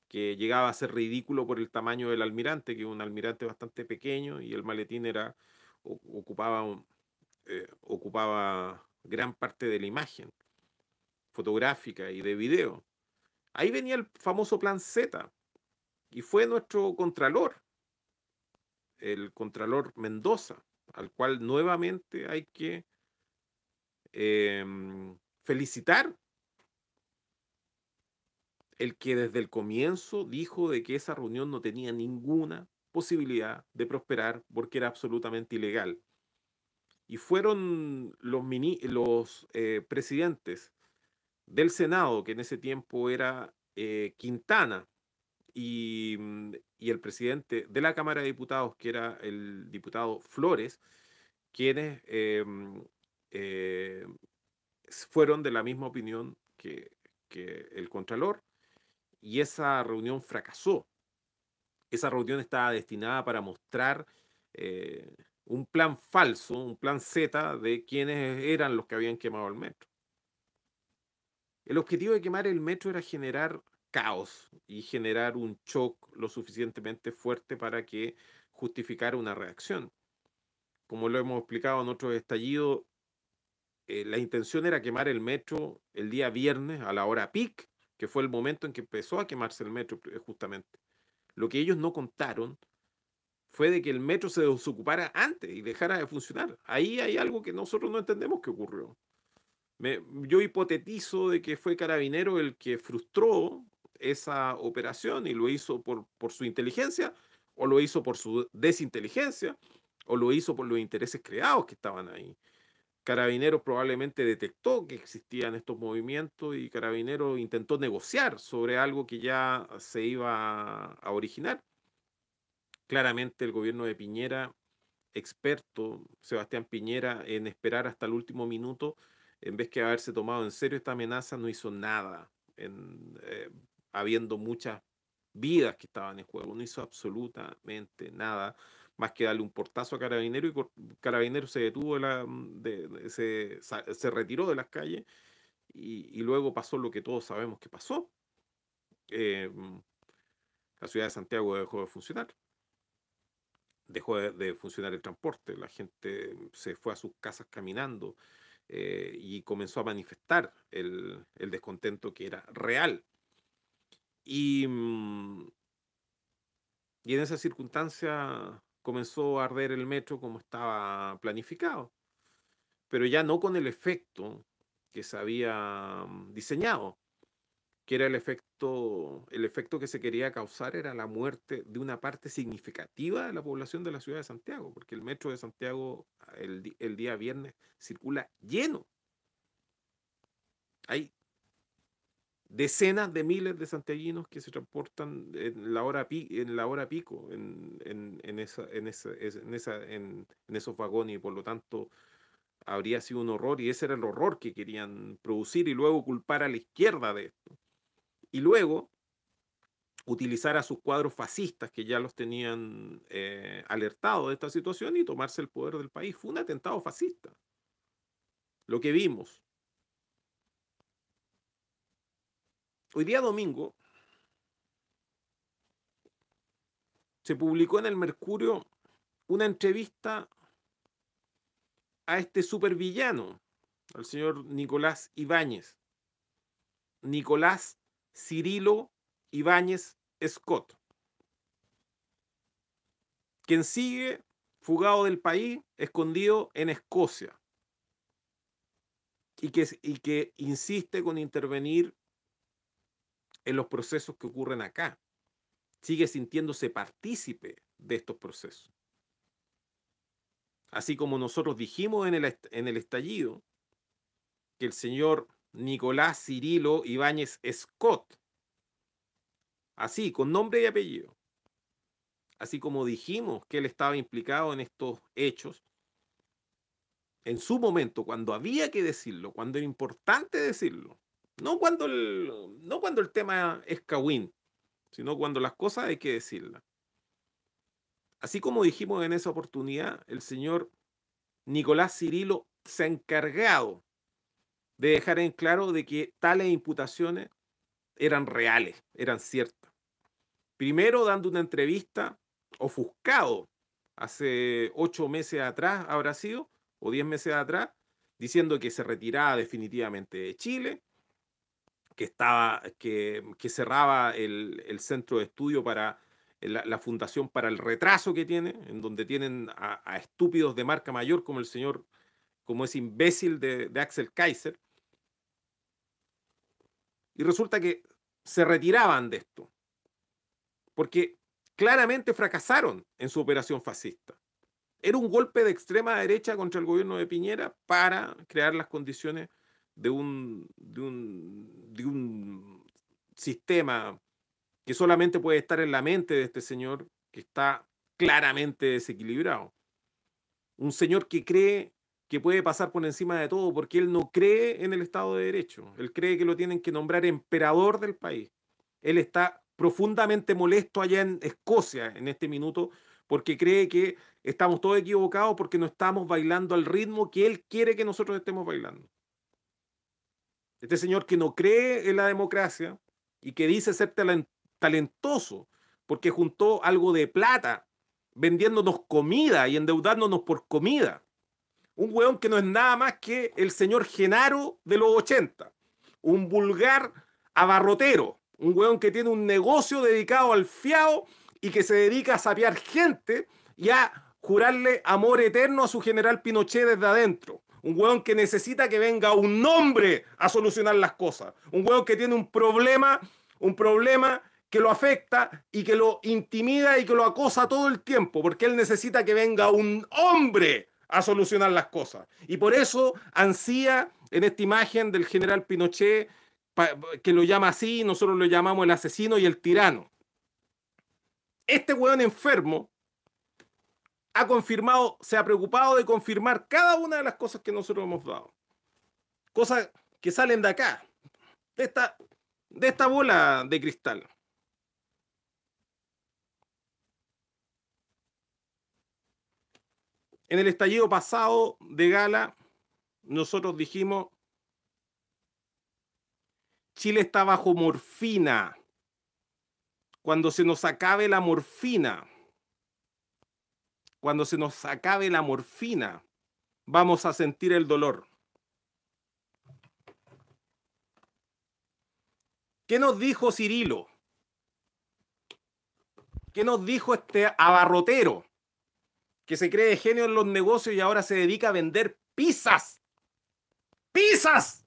que llegaba a ser ridículo por el tamaño del almirante, que es un almirante bastante pequeño y el maletín era ocupaba, ocupaba gran parte de la imagen fotográfica y de video. Ahí venía el famoso plan Z y fue nuestro contralor, el contralor Mendoza, al cual nuevamente hay que em, felicitar el que desde el comienzo dijo de que esa reunión no tenía ninguna posibilidad de prosperar porque era absolutamente ilegal. Y fueron los, los eh, presidentes del Senado, que en ese tiempo era eh, Quintana, y, mm, y, el presidente de la Cámara de Diputados, que era el diputado Flores, quienes em, eh, fueron de la misma opinión que, que el Contralor y esa reunión fracasó. Esa reunión estaba destinada para mostrar eh, un plan falso, un plan Z de quiénes eran los que habían quemado el metro. El objetivo de quemar el metro era generar caos y generar un shock lo suficientemente fuerte para que justificara una reacción. Como lo hemos explicado en otros estallidos, eh, la intención era quemar el metro el día viernes a la hora peak que fue el momento en que empezó a quemarse el metro eh, justamente. Lo que ellos no contaron fue de que el metro se desocupara antes y dejara de funcionar. Ahí hay algo que nosotros no entendemos que ocurrió. Yo hipotetizo de que fue Carabinero el que frustró esa operación y lo hizo por, por su inteligencia, o lo hizo por su desinteligencia, o lo hizo por los intereses creados que estaban ahí. Carabineros probablemente detectó que existían estos movimientos y Carabineros intentó negociar sobre algo que ya se iba a originar. Claramente el gobierno de Piñera, experto, Sebastián Piñera, en esperar hasta el último minuto, en vez que haberse tomado en serio esta amenaza, no hizo nada, eh, habiendo muchas vidas que estaban en juego. No hizo absolutamente nada más que darle un portazo a Carabinero y Carabinero se detuvo, la, se, se, retiró de las calles y, luego pasó lo que todos sabemos que pasó. Eh, la ciudad de Santiago dejó de funcionar. Dejó de, funcionar el transporte, la gente se fue a sus casas caminando eh, y comenzó a manifestar el, descontento que era real. Y, mm, y en esa circunstancia comenzó a arder el metro como estaba planificado, pero ya no con el efecto que se había mm, diseñado, que era el efecto, el efecto que se quería causar era la muerte de una parte significativa de la población de la ciudad de Santiago, porque el metro de Santiago el, el día viernes circula lleno. Hay decenas de miles de santiaguinos que se transportan en la hora, en la hora pico en, esa, en, esos vagones y por lo tanto habría sido un horror y ese era el horror que querían producir y luego culpar a la izquierda de esto. Y luego utilizar a sus cuadros fascistas que ya los tenían eh, alertados de esta situación y tomarse el poder del país. Fue un atentado fascista. Lo que vimos. Hoy día domingo se publicó en el Mercurio una entrevista a este supervillano, al señor Nicolás Ibáñez. Nicolás Cirilo Ibáñez Scott, quien sigue fugado del país, escondido en Escocia, y que, insiste con intervenir en los procesos que ocurren acá. Sigue sintiéndose partícipe de estos procesos. Así como nosotros dijimos en el estallido que el señor Nicolás Cirilo Ibáñez Scott, así, con nombre y apellido, así como dijimos que él estaba implicado en estos hechos, en su momento, cuando había que decirlo, cuando era importante decirlo, no cuando el, no cuando el tema es Kawin, sino cuando las cosas hay que decirlas. Así como dijimos en esa oportunidad, el señor Nicolás Cirilo se ha encargado de dejar en claro de que tales imputaciones eran reales, eran ciertas. Primero dando una entrevista ofuscado hace ocho meses atrás, habrá sido, o diez meses atrás, diciendo que se retiraba definitivamente de Chile, que, estaba, que, cerraba el, centro de estudio para la, fundación para el retraso que tiene, en donde tienen a, estúpidos de marca mayor como el señor, como ese imbécil de, de Axel Kaiser. Y resulta que se retiraban de esto, porque claramente fracasaron en su operación fascista. Era un golpe de extrema derecha contra el gobierno de Piñera para crear las condiciones de un, de un, de un sistema que solamente puede estar en la mente de este señor que está claramente desequilibrado. Un señor que cree que puede pasar por encima de todo porque él no cree en el Estado de Derecho. Él cree que lo tienen que nombrar emperador del país. Él está profundamente molesto allá en Escocia en este minuto porque cree que estamos todos equivocados porque no estamos bailando al ritmo que él quiere que nosotros estemos bailando. Este señor que no cree en la democracia y que dice ser talentoso porque juntó algo de plata vendiéndonos comida y endeudándonos por comida. Un weón que no es nada más que el señor Genaro de los 80. Un vulgar abarrotero. Un weón que tiene un negocio dedicado al fiado y que se dedica a sapear gente y a jurarle amor eterno a su general Pinochet desde adentro. Un hueón que necesita que venga un hombre a solucionar las cosas. Un hueón que tiene un problema, un problema que lo afecta y que lo intimida y que lo acosa todo el tiempo, porque él necesita que venga un hombre a solucionar las cosas. Y por eso ansía en esta imagen del general Pinochet, que lo llama así, nosotros lo llamamos el asesino y el tirano. Este hueón enfermo ha confirmado, se ha preocupado de confirmar cada una de las cosas que nosotros hemos dado. Cosas que salen de acá, de esta, de esta bola de cristal. En el estallido pasado de Gala, nosotros dijimos, Chile está bajo morfina. Cuando se nos acabe la morfina, cuando se nos acabe la morfina, vamos a sentir el dolor. ¿Qué nos dijo Cirilo? ¿Qué nos dijo este abarrotero que se cree genio en los negocios y ahora se dedica a vender pizzas? ¡Pizzas!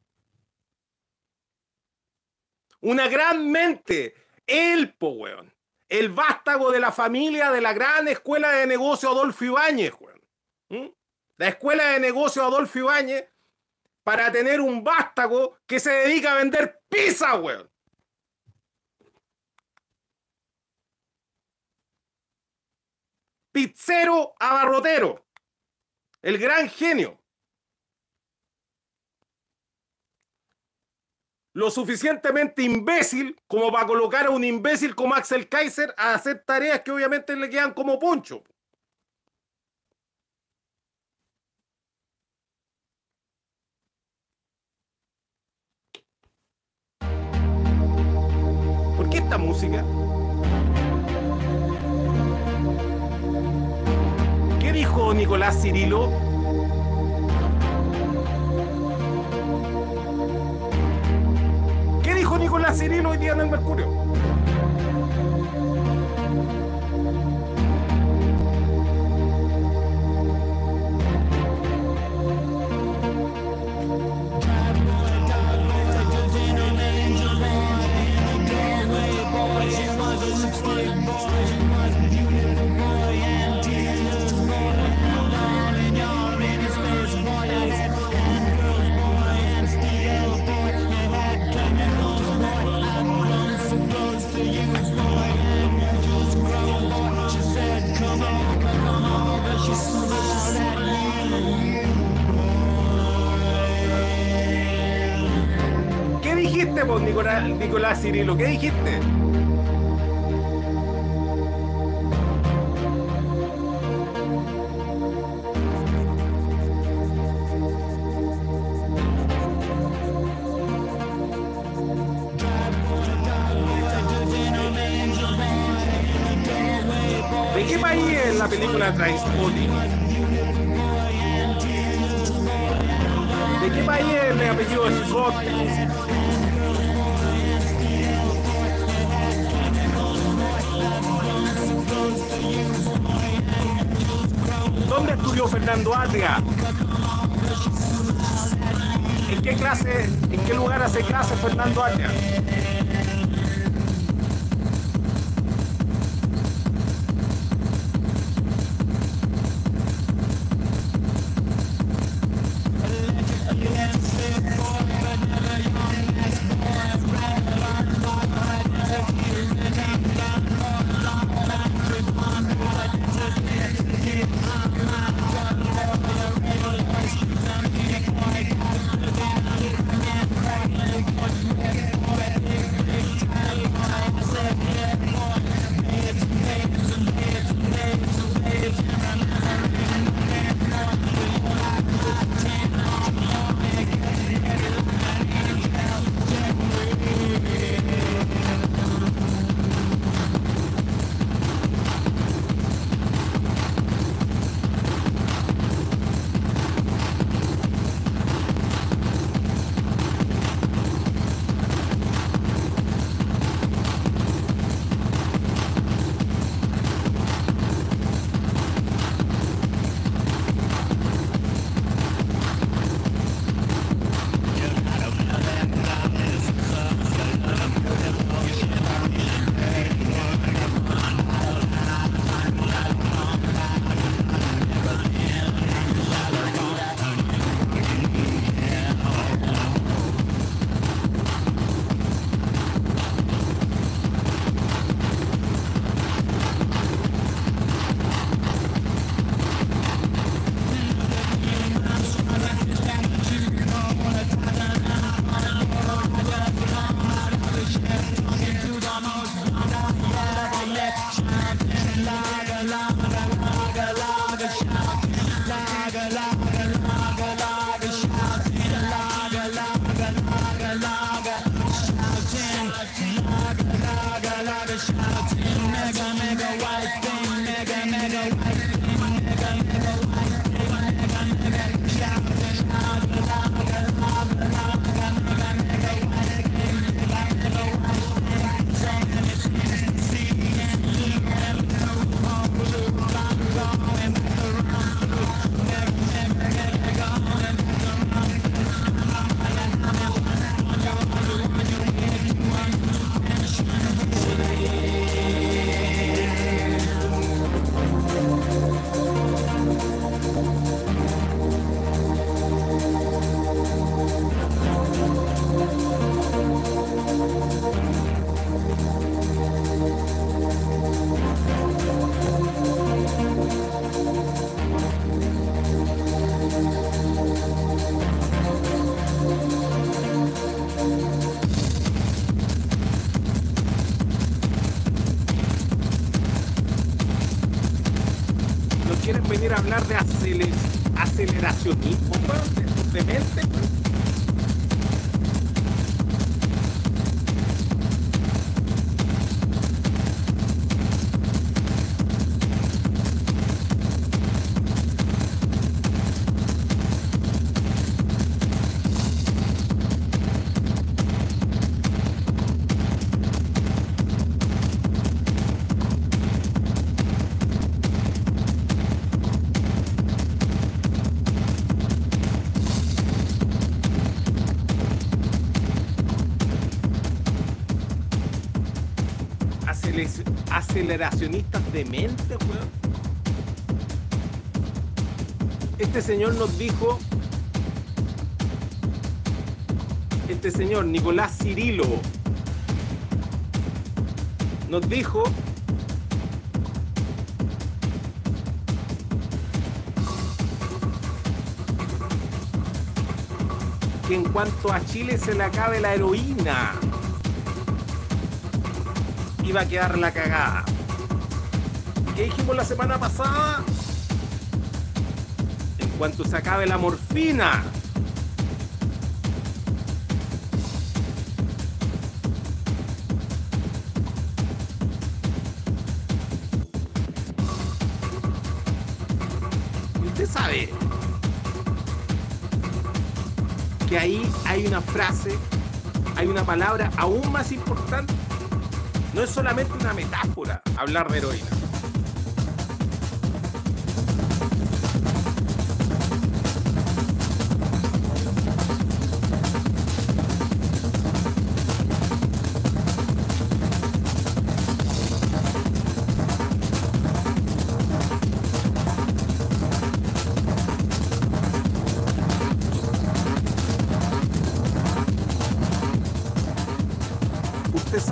Una gran mente. El po, weón. El vástago de la familia de la gran escuela de negocio Adolfo Ibáñez, weón. ¿Mm? La escuela de negocio Adolfo Ibáñez para tener un vástago que se dedica a vender pizza, weón. Pizzero abarrotero, el gran genio. Lo suficientemente imbécil como para colocar a un imbécil como Axel Kaiser a hacer tareas que obviamente le quedan como poncho. ¿Por qué esta música? Dijo Nicolás Cirilo? ¿Qué dijo Nicolás Cirilo hoy día en el Mercurio? Nicolás, Cirilo? ¿Qué dijiste? ¿De qué país es la película Trainspotting? ¿De qué país es el apellido Scott? Fernando Atria? ¿En qué clase, en qué lugar hace clase Fernando Atria? Aceleracionismo, weón, de, mente, aceleracionistas de mente, weón. Este señor nos dijo, este señor Nicolás Cirilo, nos dijo que en cuanto a Chile se le acabe la heroína, iba a quedar la cagada. ¿Qué dijimos la semana pasada? En cuanto se acabe la morfina. Usted sabe que ahí hay una frase, hay una palabra aún más importante no es solamente una metáfora hablar de heroína.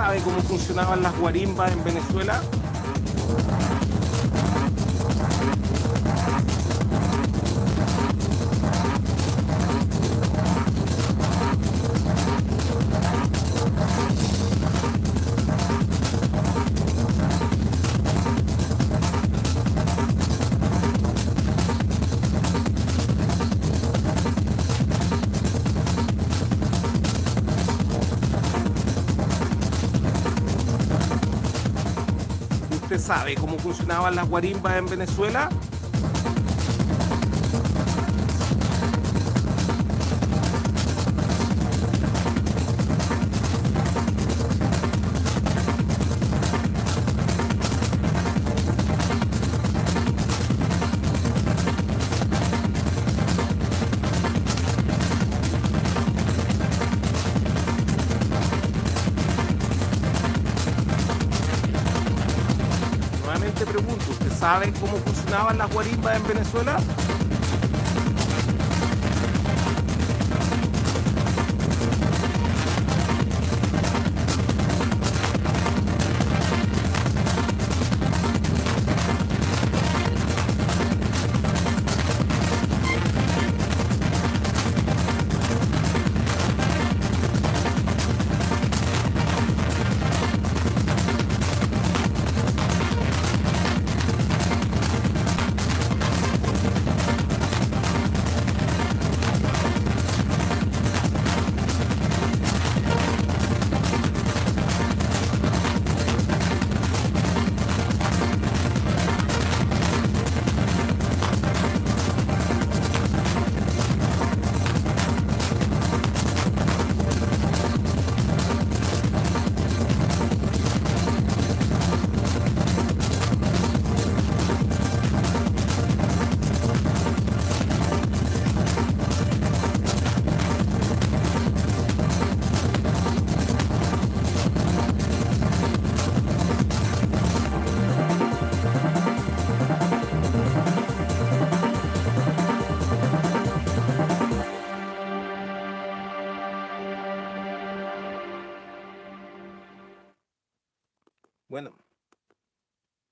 Sabe cómo funcionaban las guarimbas en Venezuela? Funcionaban las guarimbas en Venezuela? Funcionaban las guarimbas en Venezuela?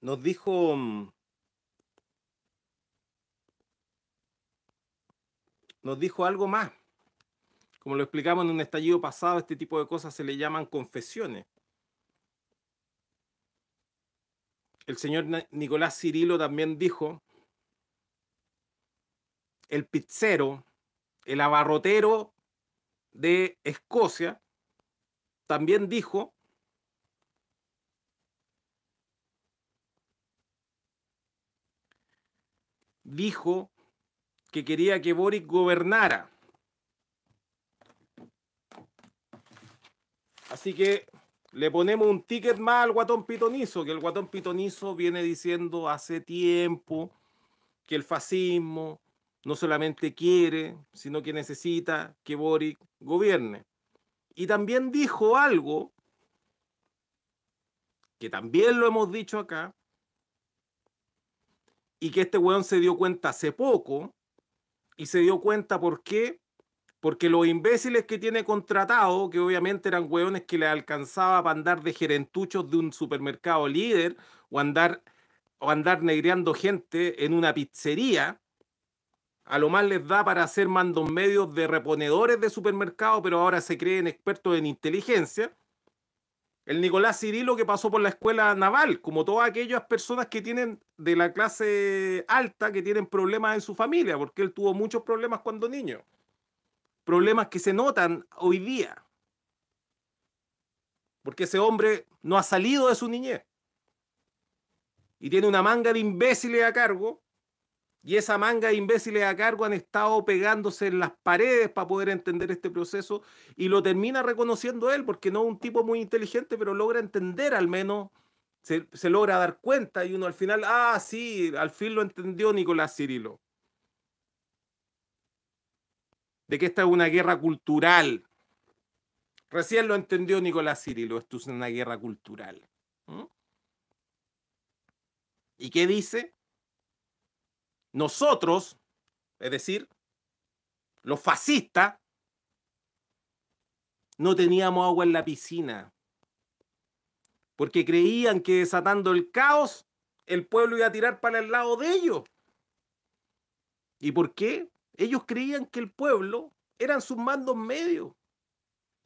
Nos dijo mm, nos dijo algo más. Como lo explicamos en un estallido pasado, este tipo de cosas se le llaman confesiones. El señor Nicolás Cirilo también dijo el pizzero, el abarrotero de Escocia, también dijo dijo que quería que Boric gobernara. Así que le ponemos un ticket más al guatón pitonizo, que el guatón pitonizo viene diciendo hace tiempo que el fascismo no solamente quiere, sino que necesita que Boric gobierne. Y también dijo algo que también lo hemos dicho acá, y que este weón se dio cuenta hace poco, y se dio cuenta por qué, porque los imbéciles que tiene contratado, que obviamente eran weones que le alcanzaba para andar de gerentuchos de un supermercado líder, o andar, o andar negreando gente en una pizzería, a lo más les da para hacer mandos medios de reponedores de supermercado, pero ahora se creen expertos en inteligencia. El Nicolás Cirilo que pasó por la escuela naval, como todas aquellas personas que tienen de la clase alta, que tienen problemas en su familia, porque él tuvo muchos problemas cuando niño. Problemas que se notan hoy día. Porque ese hombre no ha salido de su niñez. Y tiene una manga de imbéciles a cargo y esa manga de imbéciles a cargo han estado pegándose en las paredes para poder entender este proceso y lo termina reconociendo él, porque no es un tipo muy inteligente, pero logra entender al menos, se, se, logra dar cuenta y uno al final, ah, sí, al fin lo entendió Nicolás Cirilo. De que esta es una guerra cultural. Recién lo entendió Nicolás Cirilo, esto es una guerra cultural. ¿Y qué dice? Nosotros, es decir, los fascistas, no teníamos agua en la piscina, porque creían que desatando el caos, el pueblo iba a tirar para el lado de ellos. ¿Y por qué? Ellos creían que el pueblo eran sus mandos medios.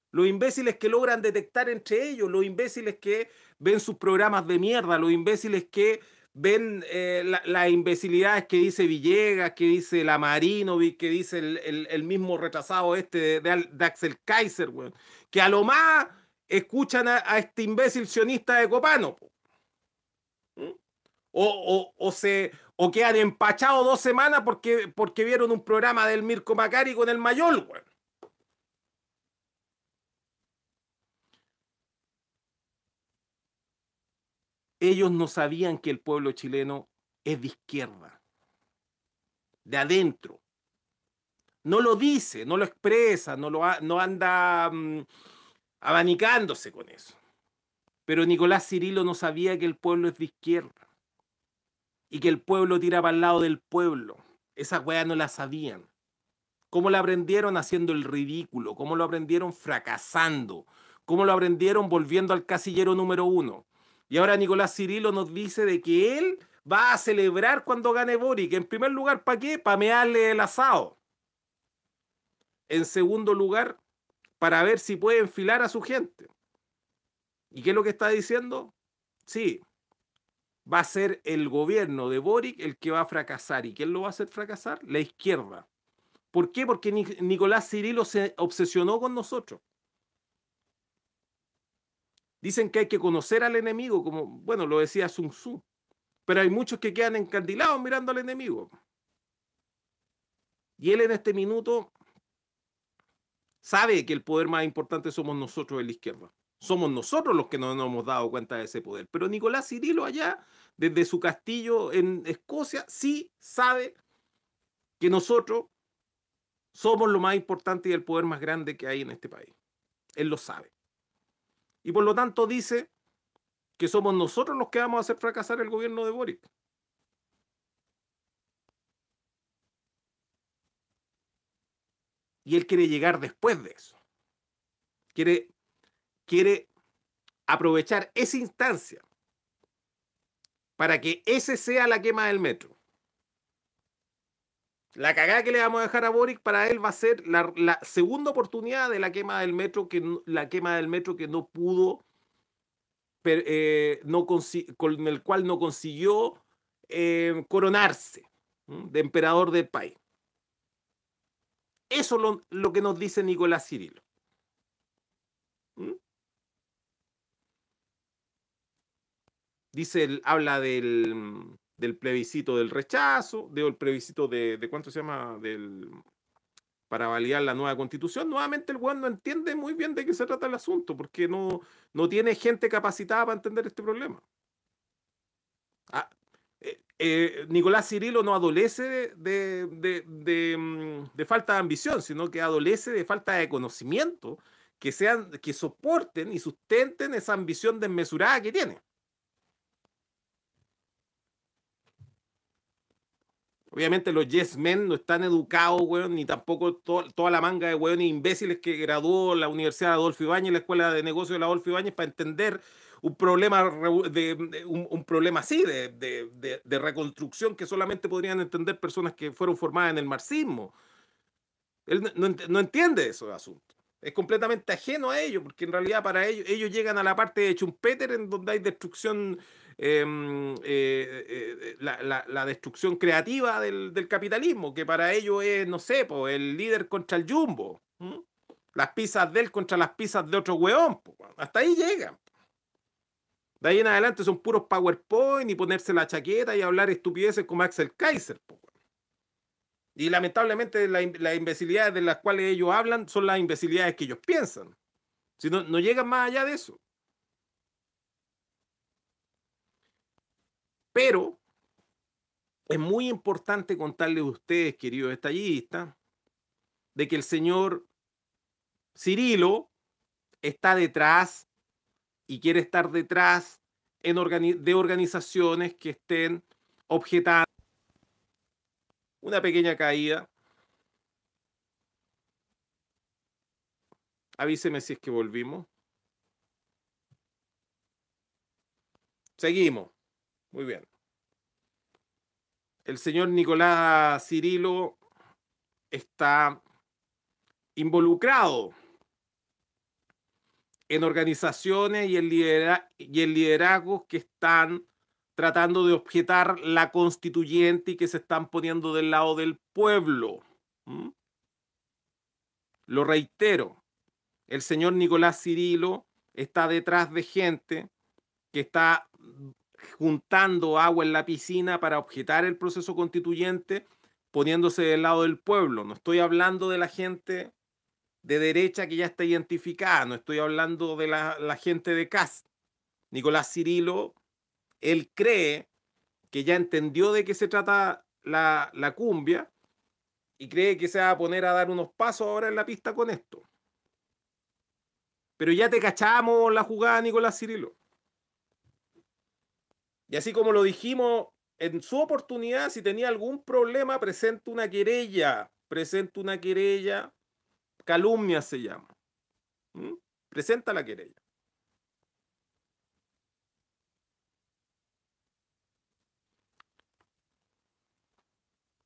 Los imbéciles que logran detectar entre ellos, los imbéciles que ven sus programas de mierda, los imbéciles que ven eh, las imbecilidades que dice Villegas, que dice la Marinovic, que dice el, mismo retrasado este de, Axel Kaiser, que a lo más escuchan a, este imbécil sionista de Copano. ¿Mm? O, o, se, o quedan empachados dos semanas porque, porque vieron un programa del Mirko Macari con el Mayol, ellos no sabían que el pueblo chileno es de izquierda, de adentro. No lo dice, no lo expresa, no, lo no anda mm, abanicándose con eso. Pero Nicolás Cirilo no sabía que el pueblo es de izquierda y que el pueblo tira para el lado del pueblo. Esas weas no la sabían. ¿Cómo lo aprendieron haciendo el ridículo? ¿Cómo lo aprendieron fracasando? ¿Cómo lo aprendieron volviendo al casillero número uno? Y ahora Nicolás Cirilo nos dice de que él va a celebrar cuando gane Boric. En primer lugar, ¿para qué? Para mearle el asado. En segundo lugar, para ver si puede enfilar a su gente. ¿Y qué es lo que está diciendo? Sí, va a ser el gobierno de Boric el que va a fracasar. ¿Y quién lo va a hacer fracasar? La izquierda. ¿Por qué? Porque Nicolás Cirilo se obsesionó con nosotros. Dicen que hay que conocer al enemigo, como, bueno, lo decía Sun Tzu. Pero hay muchos que quedan encandilados mirando al enemigo. Y él en este minuto sabe que el poder más importante somos nosotros de la izquierda. Somos nosotros los que no nos hemos dado cuenta de ese poder. Pero Nicolás Cirilo allá, desde su castillo en Escocia, sí sabe que nosotros somos lo más importante y el poder más grande que hay en este país. Él lo sabe. Y por lo tanto dice que somos nosotros los que vamos a hacer fracasar el gobierno de Boric. Y él quiere llegar después de eso. Quiere, quiere aprovechar esa instancia para que ese sea la quema del metro. La cagada que le vamos a dejar a Boric para él va a ser la, segunda oportunidad de la quema del metro que la quema del metro que no pudo eh, con el cual no consiguió eh, coronarse de emperador del país. Eso es lo, que nos dice Nicolás Cirilo. ¿Mm? Dice, habla del, del, plebiscito del rechazo, del plebiscito de, de, ¿cuánto se llama? Del, para validar la nueva constitución. Nuevamente el weón no entiende muy bien de qué se trata el asunto, porque no, no tiene gente capacitada para entender este problema. Ah, eh, eh, Nicolás Cirilo no adolece de, de, mm, de, falta de ambición, sino que adolece de falta de conocimiento que, sean, que soporten y sustenten esa ambición desmesurada que tiene. Obviamente los yes men no están educados, weón, ni tampoco toda la manga de weones imbéciles que graduó la Universidad de Adolfo Ibáñez, la Escuela de Negocios de Adolfo Ibáñez, para entender un problema, de, un, problema así, de, reconstrucción que solamente podrían entender personas que fueron formadas en el marxismo. Él no, no entiende esos asuntos. Es completamente ajeno a ellos, porque en realidad para ellos, ellos llegan a la parte de Schumpeter, en donde hay destrucción eh, eh, la, destrucción creativa del, capitalismo, que para ellos es, no sé, el líder contra el jumbo, las pizzas de él contra las pizzas de otro weón, hasta ahí llegan. De ahí en adelante son puros PowerPoint y ponerse la chaqueta y hablar estupideces como Axel Kaiser. Y lamentablemente las imbecilidades de las cuales ellos hablan son las imbecilidades que ellos piensan. Si no, no llegan más allá de eso. Pero es muy importante contarles a ustedes, queridos estallistas, de que el señor Cirilo está detrás y quiere estar detrás de organizaciones que estén objetando una pequeña caída. Avíseme si es que volvimos. Seguimos. Muy bien. El señor Nicolás Cirilo está involucrado en organizaciones y en, y liderazgos que están tratando de objetar la constituyente y que se están poniendo del lado del pueblo. Lo reitero, el señor Nicolás Cirilo está detrás de gente que está juntando agua en la piscina para objetar el proceso constituyente, poniéndose del lado del pueblo. No estoy hablando de la gente de derecha que ya está identificada, no estoy hablando de la, gente de CAS. Nicolás Cirilo, él cree que ya entendió de qué se trata la, la cumbia y cree que se va a poner a dar unos pasos ahora en la pista con esto. Pero ya te cachamos la jugada, Nicolás Cirilo. Y así como lo dijimos, en su oportunidad, si tenía algún problema, presenta una querella. Presenta una querella. Calumnia se llama. Presenta la querella.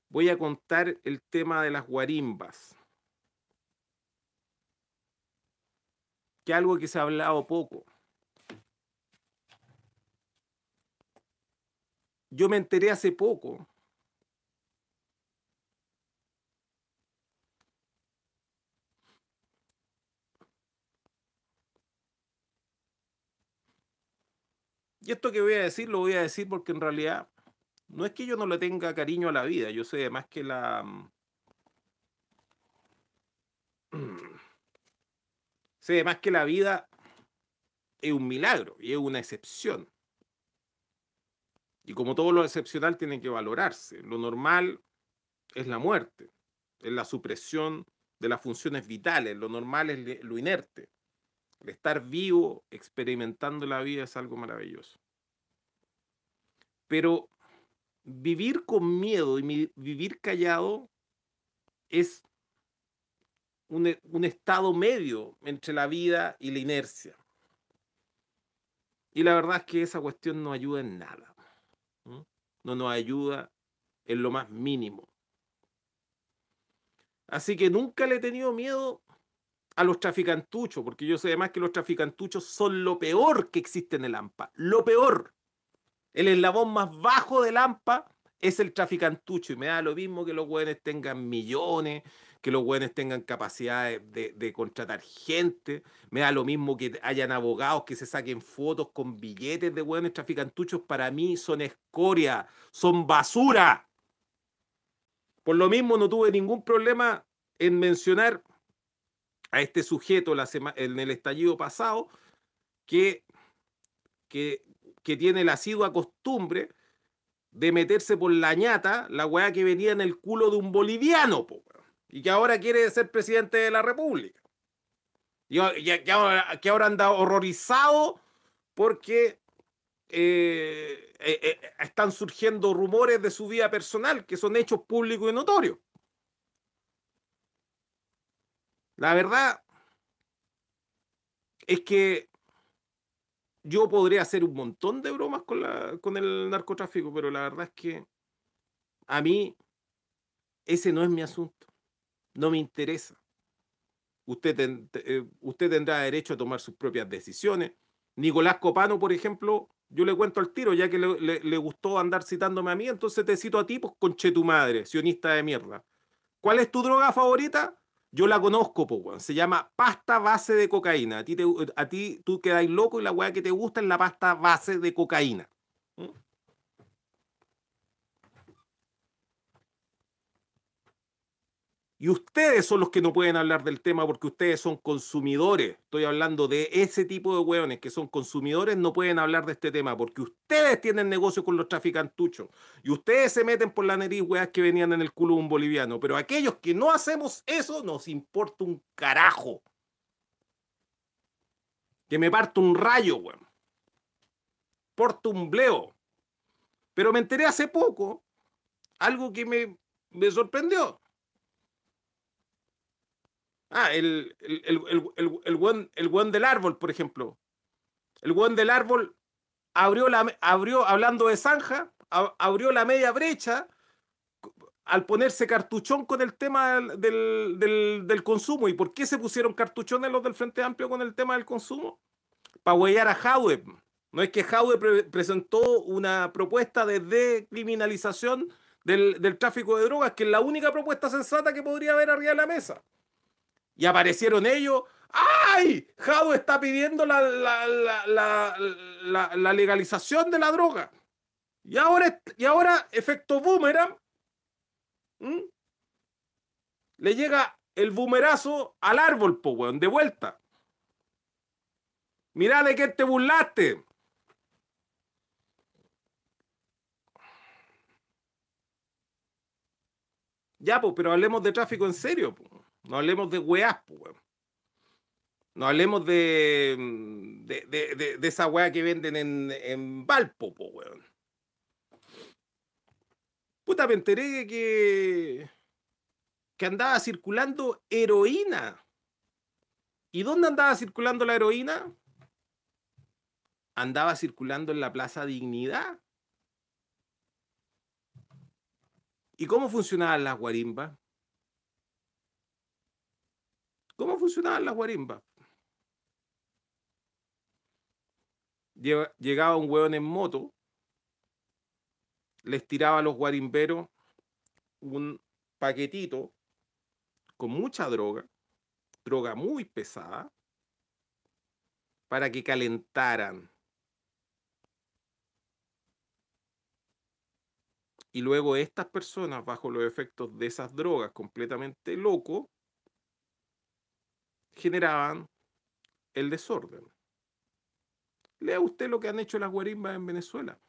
Voy a contar el tema de las guarimbas. Que algo que se ha hablado poco. Yo me enteré hace poco. Y esto que voy a decir lo voy a decir porque en realidad no es que yo no le tenga cariño a la vida, yo sé más que la... sé más que la vida es un milagro y es una excepción. Y como todo lo excepcional tiene que valorarse. Lo normal es la muerte, es la supresión de las funciones vitales. Lo normal es lo inerte. El estar vivo, experimentando la vida es algo maravilloso. Pero vivir con miedo y vivir callado es un, un, estado medio entre la vida y la inercia. Y la verdad es que esa cuestión no ayuda en nada no nos ayuda en lo más mínimo. Así que nunca le he tenido miedo a los traficantuchos, porque yo sé además que los traficantuchos son lo peor que existe en el AMPA. Lo peor. El eslabón más bajo del AMPA es el traficantucho y me da lo mismo que los jóvenes tengan millones, que los buenos tengan capacidad de, contratar gente. Me da lo mismo que hayan abogados que se saquen fotos con billetes de buenos traficantuchos. Para mí son escoria, son basura. Por lo mismo no tuve ningún problema en mencionar a este sujeto en el estallido pasado que, que, que tiene la asidua costumbre de meterse por la ñata la weá que venía en el culo de un boliviano, po, y que ahora quiere ser presidente de la República. Y, que, ahora, anda horrorizado porque eh, eh, eh, están surgiendo rumores de su vida personal que son hechos públicos y notorios. La verdad es que yo podría hacer un montón de bromas con, la, con el narcotráfico, pero la verdad es que a mí ese no es mi asunto no me interesa. Usted, eh, usted tendrá derecho a tomar sus propias decisiones. Nicolás Copano, por ejemplo, yo le cuento al tiro, ya que le, gustó andar citándome a mí, entonces te cito a ti, pues conche tu madre, sionista de mierda. ¿Cuál es tu droga favorita? Yo la conozco, pues, Se llama pasta base de cocaína. A ti, te, a ti tú quedáis loco y la weá que te gusta es la pasta base de cocaína. ¿Mm? Y ustedes son los que no pueden hablar del tema porque ustedes son consumidores. Estoy hablando de ese tipo de hueones que son consumidores, no pueden hablar de este tema porque ustedes tienen negocio con los traficantuchos. Y ustedes se meten por la nariz, weas que venían en el culo de un boliviano. Pero aquellos que no hacemos eso, nos importa un carajo. Que me parto un rayo, weón. Porto un bleo. Pero me enteré hace poco algo que me, me sorprendió. Ah, el, el, el, buen, el buen del árbol, por ejemplo. El buen del árbol abrió, la, abrió hablando de zanja, abrió la media brecha al ponerse cartuchón con el tema del, del, del, consumo. ¿Y por qué se pusieron cartuchones los del Frente Amplio con el tema del consumo? Para huellar a Jaude. No es que Jaude presentó una propuesta de decriminalización del, del tráfico de drogas, que es la única propuesta sensata que podría haber arriba de la mesa. Y aparecieron ellos. ¡Ay! Jado está pidiendo la, la, legalización de la droga. Y ahora, y ahora efecto boomerang. Le llega el boomerazo al árbol, po, weón, de vuelta. Mira de qué te burlaste. Ya, pues, pero hablemos de tráfico en serio. Po. No hablemos de weas, pues, No hablemos de, mm, de, de, esa wea que venden en, en Valpo, po, weón. Puta, me enteré que, que andaba circulando heroína. ¿Y dónde andaba circulando la heroína? Andaba circulando en la Plaza Dignidad. ¿Y cómo funcionaban las guarimbas? ¿Cómo funcionaban las guarimbas? Llegaba un hueón en moto, les tiraba a los guarimberos un paquetito con mucha droga, droga muy pesada, para que calentaran. Y luego estas personas, bajo los efectos de esas drogas completamente locos, generaban el desorden. Lea usted lo que han hecho las guarimbas en Venezuela.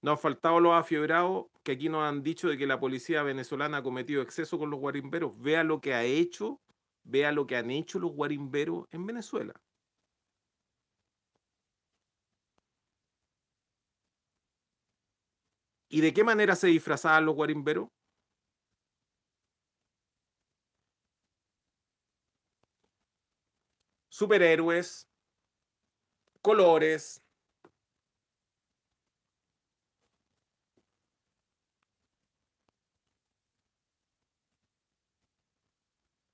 Nos han faltado los afiebrados que aquí nos han dicho de que la policía venezolana ha cometido exceso con los guarimberos. Vea lo que ha hecho, vea lo que han hecho los guarimberos en Venezuela. ¿Y de qué manera se disfrazaban los guarimberos? Superhéroes, colores.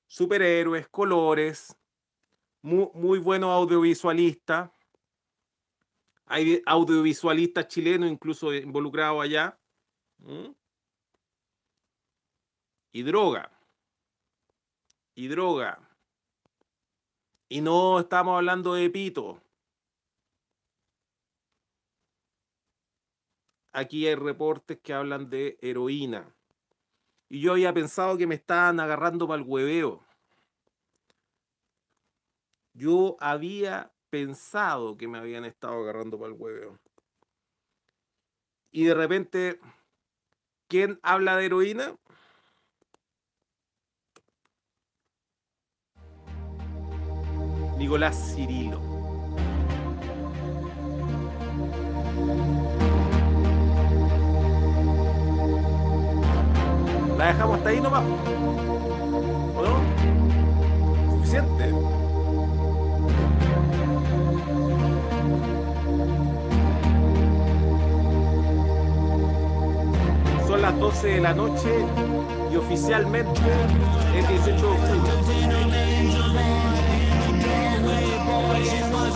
Superhéroes, colores, muy, muy buenos audiovisualistas. Hay audiovisualistas chilenos incluso involucrados allá. Y droga. Y droga. Y no estamos hablando de pito. Aquí hay reportes que hablan de heroína. Y yo había pensado que me estaban agarrando para el hueveo. Yo había pensado que me habían estado agarrando para el hueveo. Y de repente, ¿quién habla de heroína? Nicolás Cirilo. La dejamos hasta ahí nomás. ¿O no? Suficiente. Son las 12 de la noche y oficialmente es 18 de octubre.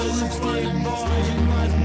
Always playing boy, you might